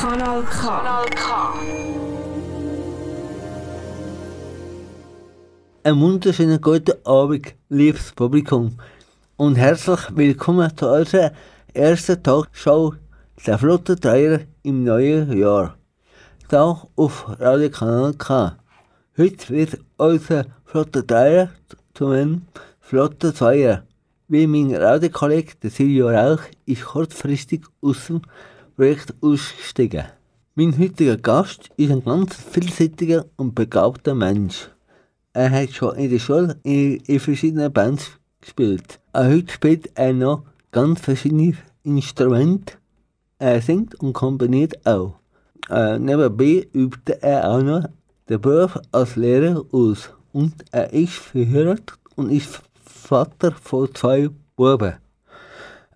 Kanal K. Einen wunderschönen guten Abend, liebes Publikum. Und herzlich willkommen zu unserer ersten Talkshow der Flotte Dreier im neuen Jahr. Hier auf Radio Kanal K. Heute wird unser Flotte Dreier zu einem Flotte Zweier. Wie mein Radiokollege, Silvio Rauch, ist kurzfristig aus dem Projekt ausgestiegen. Mein heutiger Gast ist ein ganz vielseitiger und begabter Mensch. Er hat schon in der Schule in, in verschiedenen Bands gespielt. Auch heute spielt er noch ganz verschiedene Instrumente. Er singt und komponiert auch. Äh, nebenbei übte er auch noch den Beruf als Lehrer aus. Und er ist verheiratet und ist Vater von zwei Buben.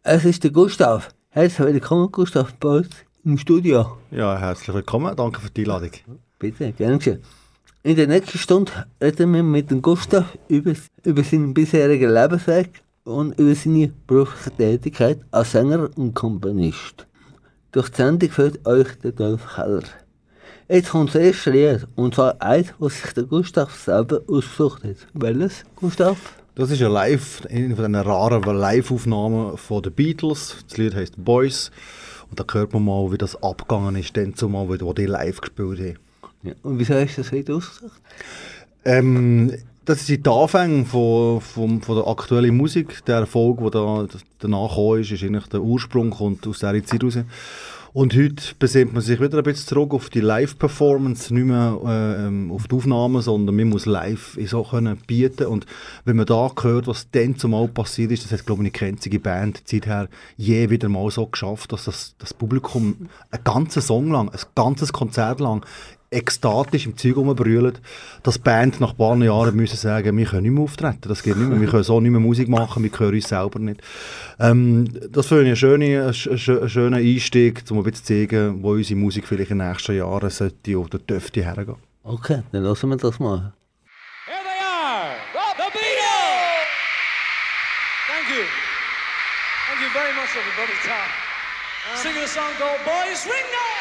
Es ist der Gustav. Herzlich willkommen, Gustav, uns im Studio. Ja, herzlich willkommen. Danke für die Einladung. Bitte, gerne geschehen. In der nächsten Stunde reden wir mit dem Gustav über, über seinen bisherigen Lebensweg und über seine berufliche Tätigkeit als Sänger und Komponist. Durch die Sendung führt euch der Dolph Keller. Jetzt kommt das erste Lied, und zwar eins, was sich der Gustav selber ausgesucht hat. Welches, Gustav? Das ist eine Live, eine von diesen raren Live-Aufnahmen von den Beatles. Das Lied heißt Boys. Und da hört man mal, wie das abgegangen ist, dann zumal, wo die live gespielt haben. Ja. Und wieso hast du das Lied ausgesucht? Ähm, das sind die Anfänge von, von, von der aktuellen Musik. Der Erfolg, der da, danach gekommen ist, ist eigentlich der Ursprung kommt aus dieser Zeit raus. Und heute besinnt man sich wieder ein bisschen zurück auf die Live-Performance, nicht mehr äh, ähm, auf die Aufnahmen, sondern man muss live so können bieten. Und wenn man da hört, was dann zumal passiert ist, das hat, glaube ich, eine einzige Band Zeit her je wieder mal so geschafft, dass das, das Publikum einen ganzen Song lang, ein ganzes Konzert lang ekstatisch im Zeug rumbrüllen, dass die Band nach ein paar Jahren müssen sagen, wir können nicht mehr auftreten, das geht nicht mehr, wir können so nicht mehr Musik machen, wir hören uns selber nicht. Ähm, das finde ich einen schönen, einen schönen Einstieg, um ein bisschen zu zeigen, wo unsere Musik vielleicht in den nächsten Jahren sollte oder dürfte hergehen. Okay, dann lassen wir das mal. Here they are, the Beatles! Thank you. Thank you very much, everybody. Singing a song called Boys Ring Now!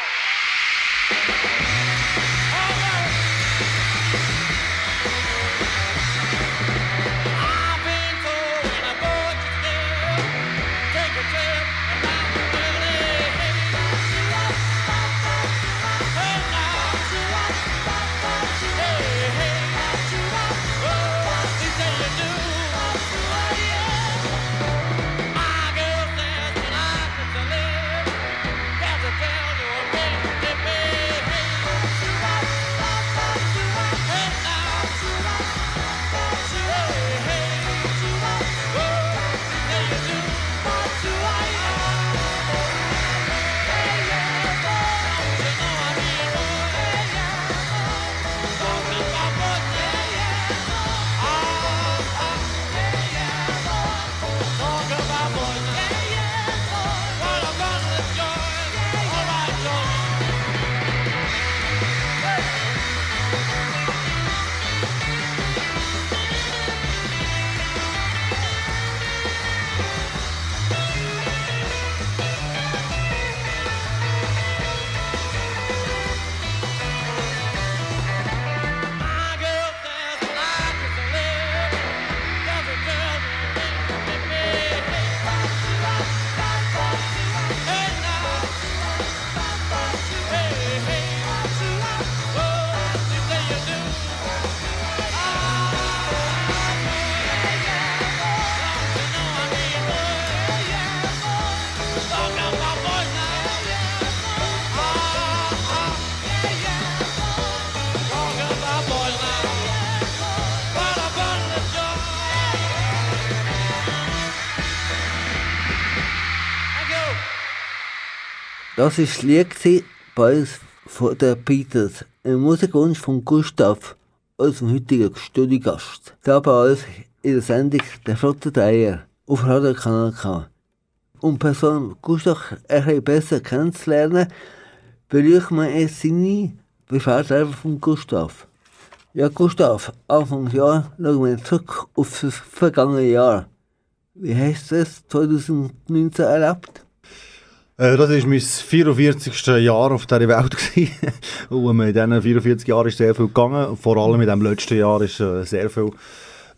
Das war das Lied von den Beatles. Ein Musikwunsch von Gustav, unserem heutigen Studiogast. Da bei uns in der Sendung «Der Flotte Dreier» auf Radio Kanal K. Um Person Gustav bisschen besser kennenzulernen, beleuchten wir jetzt seine Privatleben von Gustav. Ja, Gustav, Anfangsjahr schauen wir zurück auf das vergangene Jahr. Wie hast du es 2019 erlebt? Äh, das war mein 44. Jahr auf dieser Welt. und in diesen 44 Jahren ist sehr viel gegangen. Vor allem in diesem letzten Jahr ist äh, sehr viel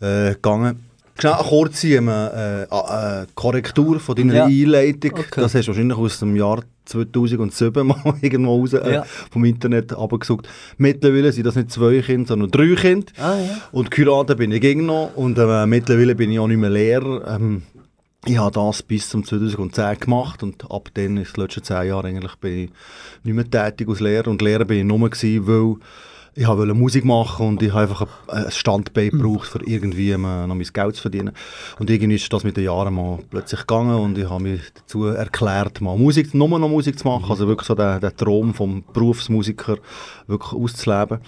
äh, gegangen. Schnell eine kurze ähm, äh, äh, Korrektur von deiner Ja. Einleitung. Okay. Das hast du wahrscheinlich aus dem Jahr 2007 mal irgendwo raus äh, Ja. vom Internet abgesucht. Mittlerweile sind das nicht zwei Kinder, sondern drei Kinder. Ah ja. Und geheiratet bin ich gegen noch und äh, mittlerweile bin ich auch nicht mehr Lehrer. Ähm, ich habe das bis zum 2010 gemacht und ab dann, in den letzten zehn Jahren, eigentlich bin ich nicht mehr tätig als Lehrer. Und Lehrer bin ich nur gewesen, weil ich wollte Musik machen und ich habe einfach ein, ein Standbein gebraucht, für irgendwie noch mein Geld zu verdienen. Und irgendwie ist das mit den Jahren mal plötzlich gegangen und ich habe mich dazu erklärt, mal Musik, nur noch Musik zu machen, also wirklich so den, den Traum vom Berufsmusiker wirklich auszuleben.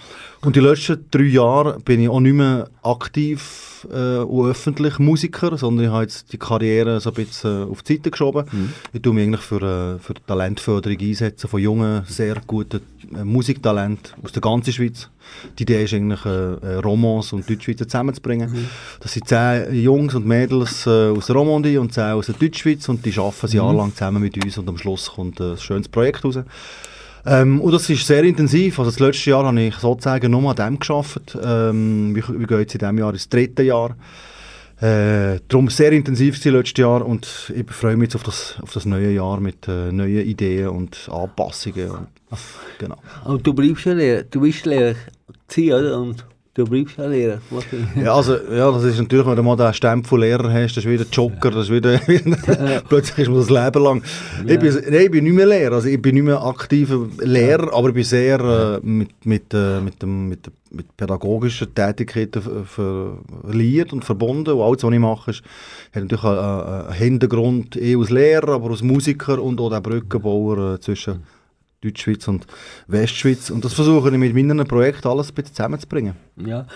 Und die letzten drei Jahre bin ich auch nicht mehr aktiv äh, und öffentlich Musiker, sondern ich habe jetzt die Karriere so ein bisschen äh, auf die Seite geschoben. Ich tue mich eigentlich für, äh, für Talentförderung einsetzen von jungen, sehr guten äh, Musiktalenten aus der ganzen Schweiz. Die Idee ist eigentlich, äh, äh, Romans und Deutschschweizer zusammenzubringen. Das sind zehn Jungs und Mädels äh, aus Romandie und zehn aus der Deutschschweiz und die arbeiten ein Jahr lang zusammen mit uns und am Schluss kommt äh, ein schönes Projekt raus. Ähm, und das ist sehr intensiv. Also das letzte Jahr habe ich sozusagen nur an dem gearbeitet. Ähm, wir, wir gehen jetzt in diesem Jahr ins dritte Jahr. Äh, darum sehr intensiv das letzte Jahr und ich freue mich jetzt auf das, auf das neue Jahr mit äh, neuen Ideen und Anpassungen. Und, genau. Und du bleibst ja Lehrer. Du bist Lehrer gewesen, oder? Und du bleibst ja Lehrer. Ja, also, ja, das ist natürlich, wenn du mal den Stempel Lehrer hast, das ist wieder Joker, das ist wieder, plötzlich ist man das Leben lang. Ich, bin, nein, ich bin nicht mehr Lehrer, also ich bin nicht mehr aktiver Lehrer, aber ich bin sehr äh, mit, mit, äh, mit, dem, mit, mit pädagogischen Tätigkeiten ver- verliert und verbunden und alles, was ich mache, ist, hat natürlich einen, einen einen Hintergrund eh als Lehrer, aber als Musiker und auch der Brückenbauer äh, zwischen Deutschschweiz und Westschweiz und das versuche ich mit meinen Projekten alles ein bisschen zusammenzubringen. Ja.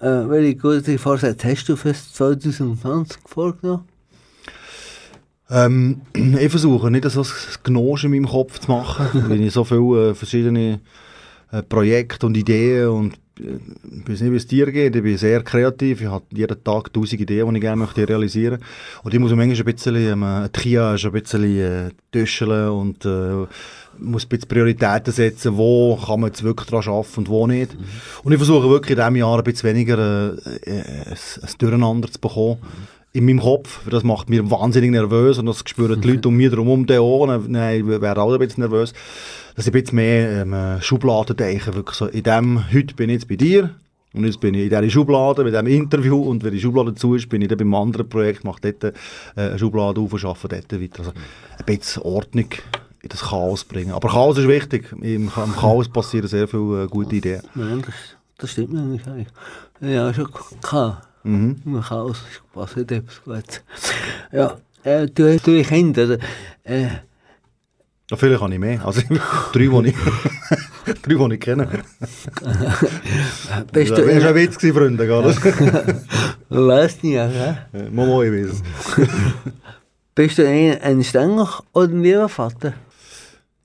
Äh, welche gute Vorsätze hast du für 2020 vorgenommen? Ähm, ich versuche nicht so ein Gnose in meinem Kopf zu machen, weil ich so viele äh, verschiedene äh, Projekte und Ideen und äh, ich weiß nicht, wie es dir geht, ich bin sehr kreativ, ich habe jeden Tag tausend Ideen, die ich gerne möchte realisieren und ich muss manchmal ein bisschen ähm, Triage, ein bisschen äh, und äh, muss ein bisschen Prioritäten setzen, wo kann man jetzt wirklich daran arbeiten und wo nicht. Und ich versuche wirklich in diesem Jahr ein bisschen weniger äh, äh, ein, ein Durcheinander zu bekommen in meinem Kopf. Das macht mich wahnsinnig nervös und das spüren die Leute um mich herum dann auch. Nein, ich wäre auch ein bisschen nervös. Dass ich ein bisschen mehr ähm, Schubladen denke. Wirklich so, in dem, heute bin ich jetzt bei dir und jetzt bin ich in dieser Schublade mit diesem Interview und wenn die Schublade zu ist, bin ich dann beim anderen Projekt, mache dort äh, eine Schublade auf und arbeite dort weiter. Also ein bisschen Ordnung in das Chaos bringen. Aber Chaos ist wichtig. Im, Im Chaos passieren sehr viele äh, gute Ideen. Ja, das, das stimmt nämlich eigentlich. Ja, schon gehabt. Mhm. Im Chaos passiert etwas Gutes. Ja, äh, du hast drei Kinder. oder? Äh, Ja, vielleicht kann ich mehr. Also drei, die ich, drei, die ich kenne. bist Das du war ein. Witz, Freunde. Gell? Weißt nicht, ja? Äh, Momo, ich weiß es. Bist du ein, ein strenger oder ein lieber Vater?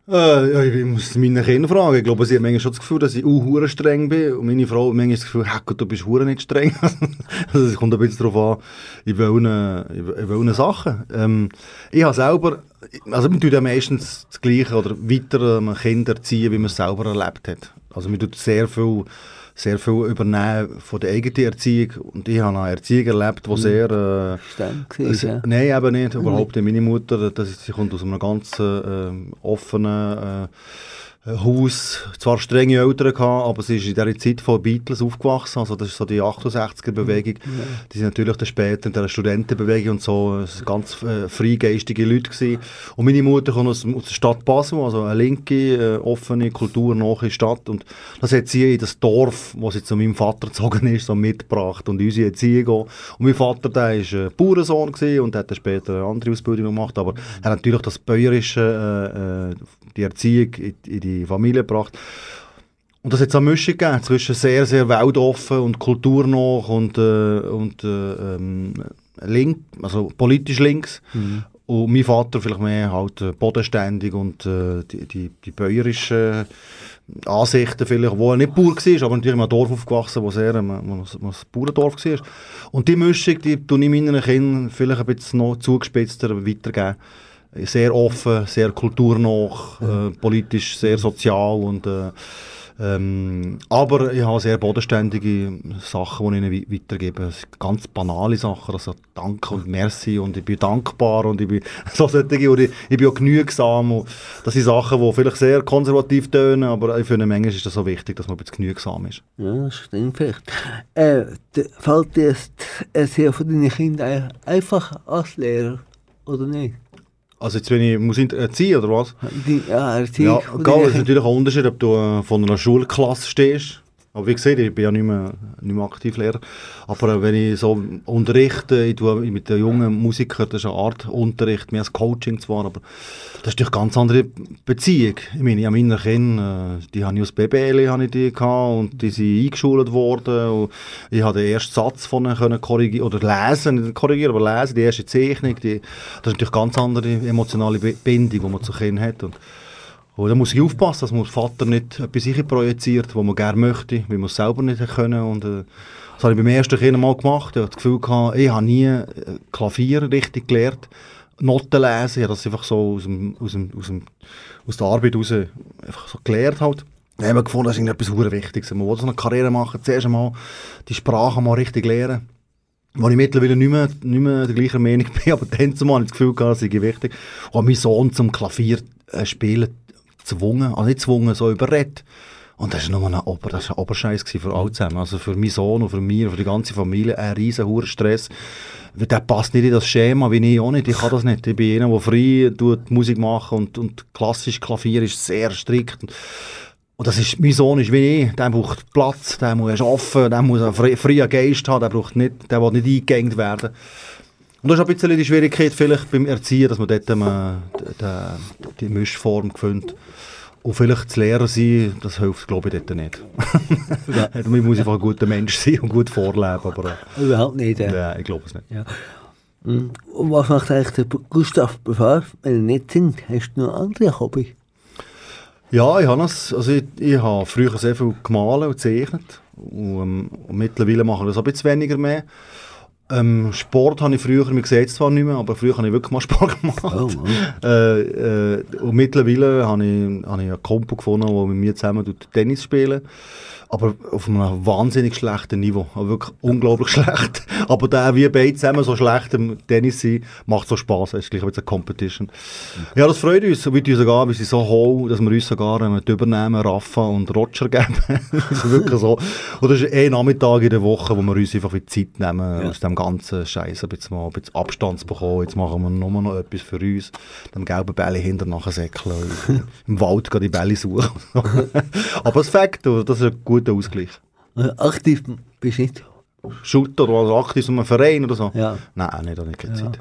Äh, ich muss meine Kinder fragen. Ich glaube, sie haben manchmal schon das Gefühl, dass ich auch streng bin. Und meine Frau hat manchmal das Gefühl, hey, du bist hure nicht streng. also es kommt ein bisschen darauf an, in welchen Sachen. Ähm, ich habe selber, also man tut ja meistens das Gleiche oder weiter ähm, Kinder erziehen, wie man es selber erlebt hat. Also man tut sehr viel, sehr viel übernehmen von der eigenen Erziehung. Und ich habe eine Erziehung erlebt, die sehr... Äh, es, gewesen, ja. Nein, eben nicht. Überhaupt nicht. Meine Mutter, das sie kommt aus einem ganz ähm, offenen äh, Haus. Zwar strenge Eltern gehabt, aber sie ist in dieser Zeit von Beatles aufgewachsen. Also das ist so die 68er-Bewegung. Die sind natürlich dann später in der Studentenbewegung und so äh, ganz äh, freigeistige Leute gewesen. Und meine Mutter kommt aus, aus der Stadt Basel, also eine linke, äh, offene, kulturnahe Stadt. Und das hat sie in das Dorf, wo sie zu meinem Vater gezogen ist, so mitgebracht und unsere Erziehung auch. Und mein Vater, der war äh, Bauernsohn gewesen und hat dann später eine andere Ausbildung gemacht, aber er hat natürlich das Bäuerische, äh, äh, die Erziehung in, in die Familie gebracht. Und das hat eine Mischung gegeben zwischen sehr, sehr weltoffen und kulturnah und, äh, und äh, ähm, link, also politisch links. Und mein Vater vielleicht mehr halt äh, bodenständig und äh, die, die, die bäuerischen Ansichten vielleicht, wo er nicht Bauer war, aber natürlich in einem Dorf aufgewachsen, wo sehr ähm, es- wo es ein Bauerndorf war. Und die Mischung, die tue ich meinen Kindern vielleicht ein bisschen noch zugespitzt weitergeben. Sehr offen, sehr kulturnah, äh, politisch sehr sozial und äh, ähm, aber ich habe sehr bodenständige Sachen, die ich ihnen wei- weitergebe. Ganz banale Sachen, also Danke und Merci und ich bin dankbar und ich bin so solche, und ich, ich bin auch genügsam. Und das sind Sachen, die vielleicht sehr konservativ tönen, aber ich finde, manchmal ist das so wichtig, dass man ein bisschen genügsam ist. Ja, das stimmt vielleicht. Äh, fällt dir das Erziehen von deinen Kindern einfach als Lehrer, oder nicht? Also jetzt, wenn ich muss erziehen, oder was? Ja, Erziehung Ja, es ist natürlich ein Unterschied, ob du äh, von einer Schulklasse stehst. Aber wie gesagt, ich bin ja nicht mehr, nicht mehr aktiv Lehrer. Aber wenn ich so unterrichte, ich tue mit den jungen Musikern, das ist eine Art Unterricht, mehr als Coaching zwar, aber das ist eine ganz andere Beziehung. Ich meine, ja, meine Kinder, äh, die habe ich aus BBL ich die gehabt und die sind eingeschult worden. Und ich habe den ersten Satz von ihnen können korrigieren, oder lesen, nicht korrigieren, aber lesen, die erste Zeichnung. Die, das ist natürlich eine ganz andere emotionale Bindung, die man zu Kindern hat. Und und da muss ich aufpassen, dass man Vater nicht etwas in projiziert, was man gerne möchte, weil man es selber nicht können. Und, äh, das habe ich beim ersten Kind mal gemacht. Ich habe das Gefühl, gehabt, ich habe nie äh, Klavier richtig gelernt, Noten lesen. Ich das einfach so aus, dem, aus, dem, aus, dem, aus der Arbeit raus einfach so gelernt. Halt. Dann haben gefunden, das ist etwas sehr Wichtiges. Man will so eine Karriere machen, zuerst einmal die Sprache mal richtig lernen. Wo ich mittlerweile nicht mehr, nicht mehr der gleichen Meinung bin, aber dann zumal habe ich das Gefühl gehabt, das sei wichtig. Und meinen Sohn zum Klavier äh, spielen gezwungen, also nicht gezwungen, so überredet. Und das war nur ein, Ober, ein Oberscheiß für alle zusammen. Also für meinen Sohn und für mich und für die ganze Familie ein riesen hoher Stress. Der passt nicht in das Schema, wie ich auch nicht. Ich kann das nicht. Ich bin einer, der frei tut, Musik machen und, und klassisch Klavier ist sehr strikt. Und, das ist, mein Sohn ist wie ich, der braucht Platz, der muss arbeiten, der muss einen fre- freien Geist haben, der, braucht nicht, der will nicht eingegängt werden. Und das ist ein bisschen die Schwierigkeit vielleicht beim Erziehen, dass man dort ähm, die, die, Mischform findet. Und vielleicht zu Lehrer sein, das hilft, glaube ich, dort nicht. man muss einfach ein guter Mensch sein und gut vorleben, aber Überhaupt nicht. äh, Äh. ja, ich glaube es nicht. Ja. Mhm. Und was macht eigentlich der Gustav privat, wenn er nicht singt? Hast du noch andere Hobby? Ja, ich habe das, also ich, ich habe früher sehr viel gemalt und gezeichnet und, ähm, und mittlerweile mache ich das ein bisschen weniger mehr. Ähm, Sport habe ich früher, man sieht es zwar nicht mehr, aber früher habe ich wirklich mal Sport gemacht. Oh, äh, äh, und mittlerweile habe ich, habe ich einen Kumpel gefunden, der mit mir zusammen Tennis spielen aber auf einem wahnsinnig schlechten Niveau. Also wirklich unglaublich schlecht. Aber der, wie beide zusammen so schlecht im Tennis sind, macht so Spaß. Es ist gleich eine Competition. Ja, das freut uns. Wir tun sogar, wir sind so hoch, dass wir uns sogar ähm, die übernehmen, Rafa und Roger geben. das ist wirklich so. Und das ist ein Nachmittag in der Woche, wo wir uns einfach viel Zeit nehmen, aus dem ganzen Scheiß ein bisschen, mal ein bisschen Abstand zu bekommen. Jetzt machen wir nur noch etwas für uns. Dem gelben Bälle hinter nachher säckeln. Im Wald gehen die Bälle suchen. Aber es fängt, das ist ein guter Ausgleich. Äh, Aktiv bist du nicht. Shooter oder aktiv in einem Verein oder so? Ja. Nein, nicht, da habe ich keine Ja. Zeit.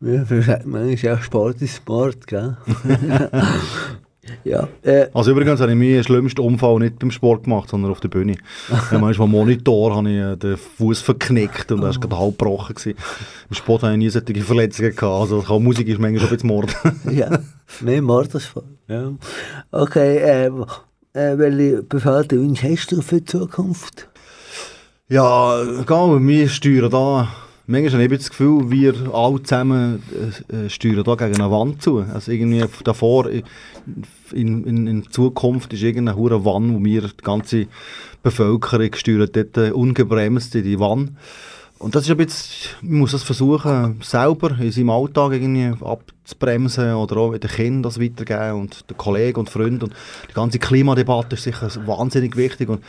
Ja, man ist ja Sport ist Sport, gell? ja, äh, Also übrigens habe ich meinen schlimmsten Unfall nicht beim Sport gemacht, sondern auf der Bühne. ja, manchmal am Monitor habe ich äh, den Fuß verknickt und da war gerade halb gebrochen. Gewesen. Im Sport habe ich nie solche Verletzungen gehabt. Also Musik ist manchmal schon ein bisschen Mord. ja, mehr Mord als Sport. Ja. Okay, äh, äh, welche Befehle Wünsche hast du für die Zukunft? Ja, egal, wir steuern da. Manchmal habe ich das Gefühl, wir alle zusammen äh, äh, steuern da gegen eine Wand zu. Also irgendwie davor, in, in, in, in Zukunft ist irgendeine hure Wand, wo wir die ganze Bevölkerung steuern dort äh, ungebremst in die Wand. Und das ist ein bisschen, man muss das versuchen, selber in seinem Alltag irgendwie abzubremsen oder auch den Kindern das weitergeben und den Kollegen und Freunden. Und die ganze Klimadebatte ist sicher wahnsinnig wichtig. Und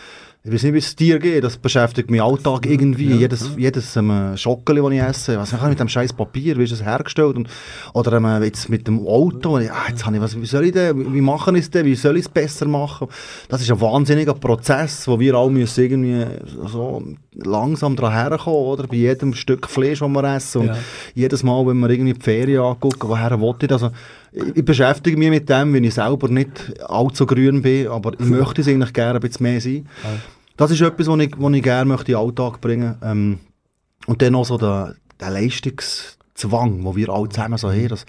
ich weiß nicht, wie es dir geht, das beschäftigt mich Alltag irgendwie. jedes jedes ähm, Schockeli, das ich esse, was mache ich mit dem scheiß Papier, wie ist das hergestellt? Und, oder ähm, jetzt mit dem Auto, ich, ah, jetzt habe ich was, wie soll ich denn, wie machen ich es denn, wie soll ich es besser machen? Das ist ein wahnsinniger Prozess, wo wir alle müssen irgendwie so langsam daran herkommen, oder? Bei jedem Stück Fleisch, das wir essen. Und Ja. jedes Mal, wenn wir irgendwie die Ferien angucken, woher will ich das? Also, ich, ich beschäftige mich mit dem, wenn ich selber nicht allzu grün bin, aber ich möchte es eigentlich gerne ein bisschen mehr sein. Das ist etwas, was ich, was ich gerne möchte in den Alltag bringen ähm, Und dann noch so der, der Leistungszwang, wo wir alle zusammen so haben, dass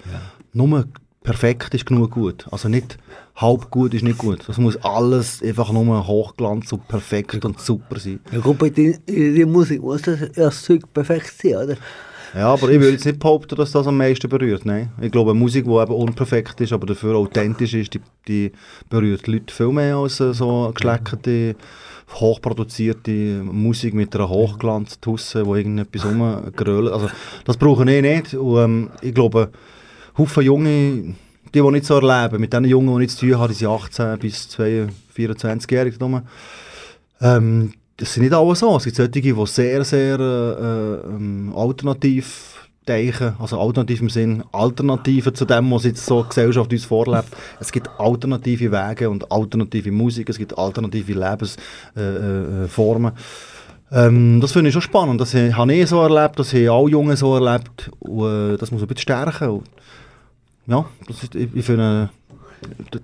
nur perfekt ist genug gut. Also nicht halb gut ist nicht gut. Das muss alles einfach nur hochglanz und perfekt und super sein. Ja gut, bei der, in der Musik muss das, ja, das Zeug perfekt sein, oder? Ja, aber ich würde jetzt nicht behaupten, dass das am meisten berührt. Nein. Ich glaube, Musik, die eben unperfekt ist, aber dafür authentisch ist, die, die berührt die Leute viel mehr als äh, so geschleckerte, hochproduzierte Musik mit einer Hochglanztusse, wo irgendetwas rumgrölt. Also, das brauche ich nicht. Und, ähm, ich glaube, Haufen Junge, die, die nicht so erleben, mit den Jungen, die nichts zu tun haben, die sind 18 bis 24-jährig. Ähm, das sind nicht alle so. Es gibt solche, die sehr, sehr äh, ähm, alternativ denken, also alternativ im Sinn, Alternativen zu dem, was jetzt so die Gesellschaft uns vorlebt. Es gibt alternative Wege und alternative Musik, es gibt alternative Lebensformen. Äh, äh, ähm, das finde ich schon spannend. Das habe ich so erlebt, das haben alle Jungen so erlebt. Und, äh, das muss ein bisschen stärken. Und, ja, das ist, ich, ich finde,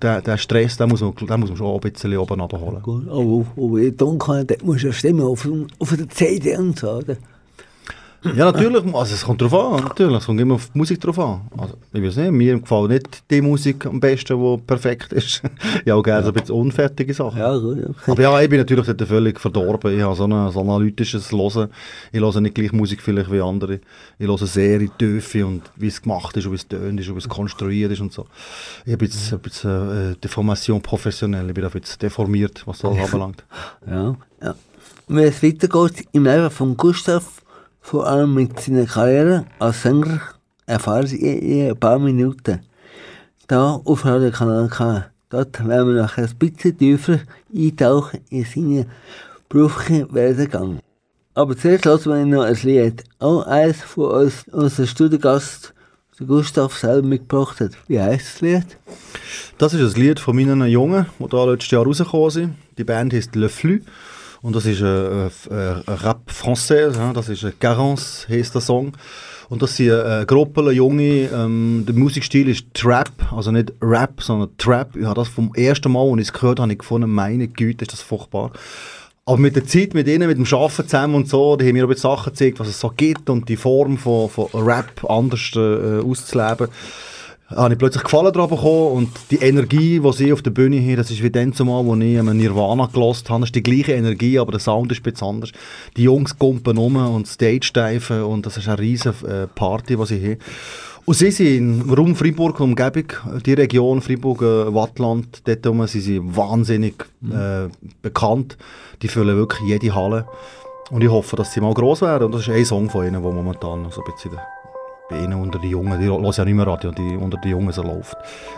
der, der Stress, den muss, man, den muss man schon ein bisschen oben abholen. Gut, aber, aber ich denke, da muss ja stimmen auf, auf der CD und so. Oder? Ja, natürlich. Also, es kommt darauf an. Natürlich. Es kommt immer auf die Musik drauf an. Also, ich weiß nicht, mir gefällt nicht die Musik am besten, die perfekt ist. ich habe gerne ja. ein bisschen unfertige Sachen. Ja, gut, okay. Aber ja, ich bin natürlich dort völlig verdorben. Ich habe so ein so analytisches Hören. Ich höre nicht gleich Musik vielleicht wie andere. Ich höre sehr in die Tiefe und wie es gemacht ist und wie es tönt ist und wie es konstruiert ist und so. Ich habe jetzt ein bisschen äh, Deformation professionell. Ich bin ein bisschen deformiert, was das anbelangt. Ja, ja. Wenn es weitergeht im Leben von Gustav vor allem mit seiner Karriere als Sänger erfahren Sie in ein paar Minuten. Da auf Radio Kanal K. Dort werden wir nachher ein bisschen tiefer eintauchen in seinen beruflichen Werdegang. Aber zuerst lassen wir noch ein Lied. Auch eins von uns, unserem Studiogast, Gustav, selber mitgebracht hat. Wie heisst das Lied? Das ist ein Lied von meinen Jungen, die da letztes Jahr rausgekommen sind. Die Band heißt Le Flux. Und das ist ein, ein, ein Rap français, das ist ein Garance, heisst der Song. Und das sind äh, Gruppen, junge, ähm, der Musikstil ist Trap, also nicht Rap, sondern Trap. Ich habe das vom ersten Mal, als ich es gehört habe, ich gefunden, meine Güte, ist das furchtbar. Aber mit der Zeit, mit ihnen, mit dem Arbeiten zusammen und so, die haben mir auch Sachen gezeigt, was es so gibt und die Form von, von Rap anders äh, auszuleben habe ich plötzlich Gefallen daran bekommen und die Energie, die sie auf der Bühne haben, das ist wie dann zumal, als ich Nirvana gelost habe, das ist die gleiche Energie, aber der Sound ist bisschen anders. Die Jungs kumpen um und stage-steifen und das ist eine riesige äh, Party, die sie haben. Und sie sind Raum Freiburg Umgebung, die Region Freiburg-Wattland, äh, dort sind sie wahnsinnig äh, bekannt. Die füllen wirklich jede Halle. Und ich hoffe, dass sie mal gross werden. Und das ist ein Song von ihnen, der momentan so ein bisschen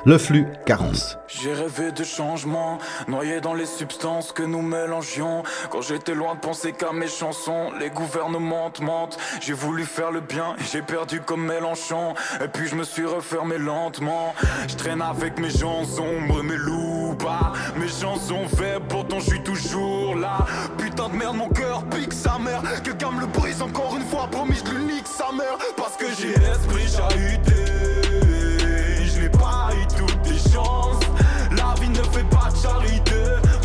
Le Flux Garance. J'ai rêvé de changement, noyé dans les substances que nous mélangions. Quand j'étais loin de penser qu'à mes chansons, les gouvernements mentent. J'ai voulu faire le bien j'ai perdu comme Mélenchon. Et puis je me suis refermé lentement. Je traîne avec mes gens sombres, mes loups bas. Mes chansons faibles, pourtant je suis toujours là. Putain de merde, mon cœur pique sa mère. Quelqu'un me le brise encore une fois, promis je lui nique sa mère. Parce que j'ai l'esprit chahuté. Je n'ai pas eu toutes tes chances. La vie ne fait pas de charité.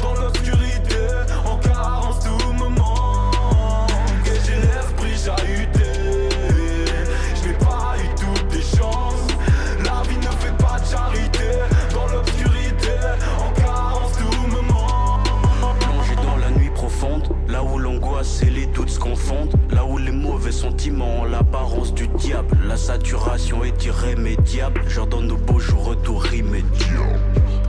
Dans l'obscurité, en carence, tout me manque. J'ai l'esprit chahuté. Je n'ai pas eu toutes tes chances. La vie ne fait pas de charité. Dans l'obscurité, en carence, tout me manque. Plongé dans la nuit profonde, là où l'angoisse et les doutes se confondent, ont l'apparence du diable, la saturation est irrémédiable. J'ordonne nos beaux jours retour immédiat.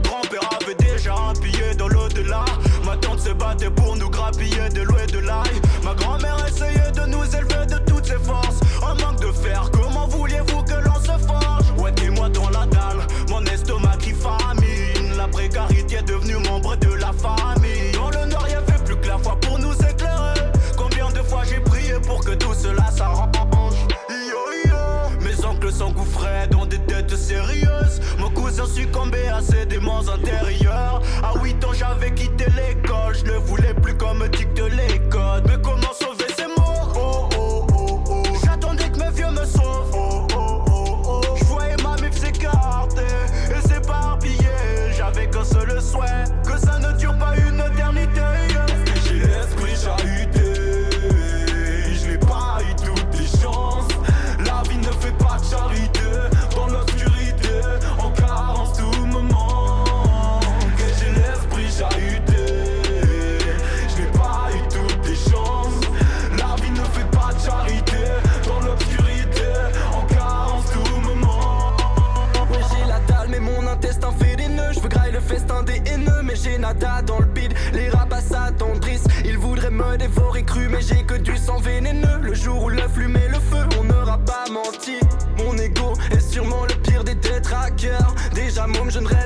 Grand-père avait déjà un billet dans l'au-delà. Ma tante se battait pour nous grappiller de l'eau et de l'ail. Ma grand-mère essayait de nous élever de toutes ses forces. Un manque de fer, comment vouliez-vous que l'on se forge? Ouais, dis-moi dans la dalle, mon estomac qui famine. La précarité est devenue membre de la famille. Dans le noir, il y avait plus que la foi pour tout cela s'arrange Yo, yo. Mes oncles s'engouffraient dans des dettes sérieuses. Mon cousin succombait à ses démons intérieurs. À 8 ans, j'avais quitté l'école. Je ne voulais je ne rêvais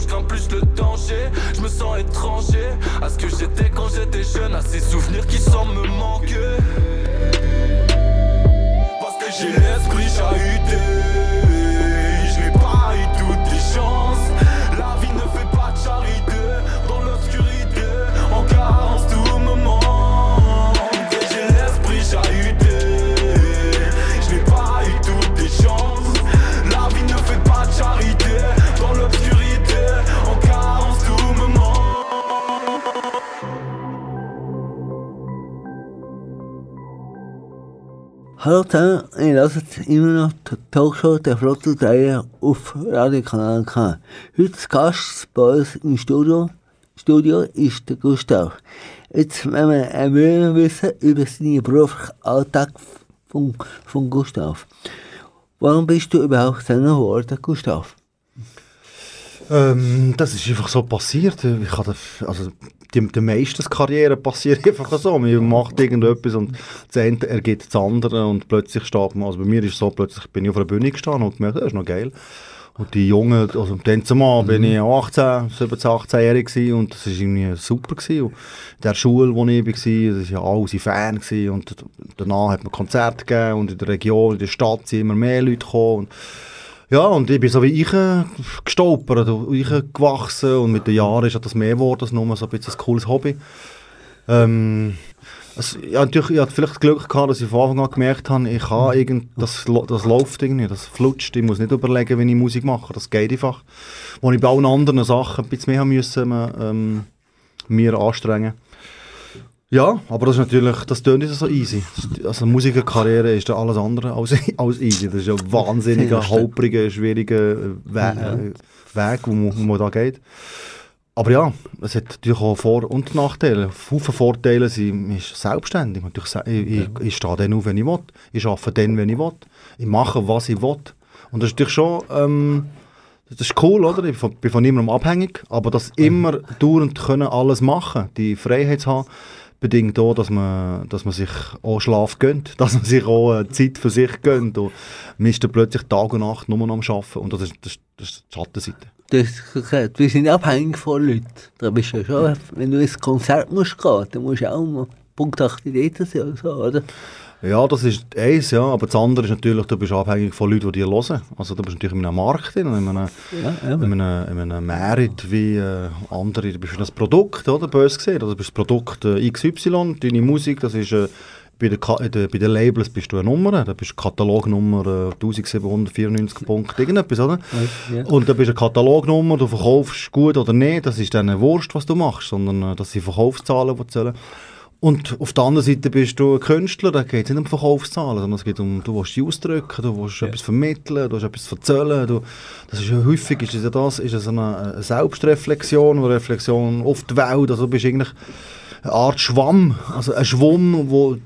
je crains plus le danger. Je me sens étranger à ce que j'étais quand j'étais jeune, à ces souvenirs qui semblent Hallo zusammen, ihr hört immer noch die Talkshow der Flotte 3 auf Radiokanal K. Heute Gast bei uns im Studio, Studio ist der Gustav. Jetzt wenn wir ein mehr wissen über seinen beruflichen Alltag von, von Gustav. Warum bist du überhaupt Sänger geworden, Gustav? Ähm, das ist einfach so passiert. Ich hatte, also die, die meisten Karrieren passieren einfach so. Man macht irgendetwas und das eine ergibt das andere und plötzlich steht man, also bei mir ist es so, plötzlich bin ich auf einer Bühne gestanden und gemerkt, das ist noch geil. Und die Jungen, also dann zumal bin ich 18, 17, 18-jährig gewesen und das war irgendwie super. Gewesen. Und in der Schule, wo ich war, das war ja alle Fan gewesen und danach hat man Konzerte gegeben und in der Region, in der Stadt sind immer mehr Leute gekommen. Und ja, und ich bin so wie ich gestolpert ich gewachsen und mit den Jahren ist das mehr geworden als nur so ein ein cooles Hobby. Ähm, es, ja, natürlich, ich hatte vielleicht das Glück gehabt, dass ich von Anfang an gemerkt habe, ich kann irgend, das, das läuft irgendwie, das flutscht, ich muss nicht überlegen, wie ich Musik mache, das geht einfach. Wo ich bei allen anderen Sachen ein bisschen mehr haben müssen, ähm, mir anstrengen. Ja, aber das ist natürlich, das tönt nicht so easy. Also Musikerkarriere ist da alles andere als, als easy. Das ist ja ein wahnsinniger, Ja, holpriger, schwieriger We äh, Weg, wo man, wo man da geht. Aber ja, es hat natürlich auch Vor- und Nachteile. Viele Vorteile sind, man ist selbstständig. Natürlich, ich, ich, ich stehe dann auf, wenn ich will. Ich arbeite dann, wenn ich will. Ich mache, was ich will. Und das ist natürlich schon, ähm, das ist cool, oder? Ich bin von niemandem abhängig. Aber das immer dauernd können alles machen, die Freiheit zu haben, bedingt auch, dass man, dass man sich auch Schlaf gönnt, dass man sich auch äh, Zeit für sich gönnt. Und man ist dann plötzlich Tag und Nacht nur noch am Arbeiten. Und das ist, das, das ist die Schattenseite. Gesagt, wir sind abhängig von Leuten. Da bist du schon, wenn du ins Konzert musst gehen, dann musst du auch mal Punktaktivitäten sein oder so, oder? Ja, das ist eins, ja. Aber das andere ist natürlich, du bist abhängig von Leuten, die dir hören. Also du bist natürlich in einem Markt, in einem, Ja, in einem, in einem Merit wie äh, andere. Du bist das Produkt, oder? Bös gesehen. Also, du bist das Produkt äh, XY, deine Musik, das ist... Äh, bei den, äh, bei den Labels bist du eine Nummer, da bist Katalognummer äh, 1794 Punkt irgendetwas, oder? Ja. Und dann bist du eine Katalognummer, du verkaufst gut oder nicht, das ist dann eine Wurst, was du machst, sondern äh, das sind Verkaufszahlen, die zählen. Und auf der anderen Seite bist du ein Künstler, da geht es nicht um Verkaufszahlen, sondern es geht um, du willst dich ausdrücken, du willst etwas vermitteln, du willst etwas erzählen. Du, das ist ja häufig ist es ja das, ist es eine, eine Selbstreflexion oder Reflexion auf die Welt. Also du bist eigentlich eine Art Schwamm, also ein Schwamm, wo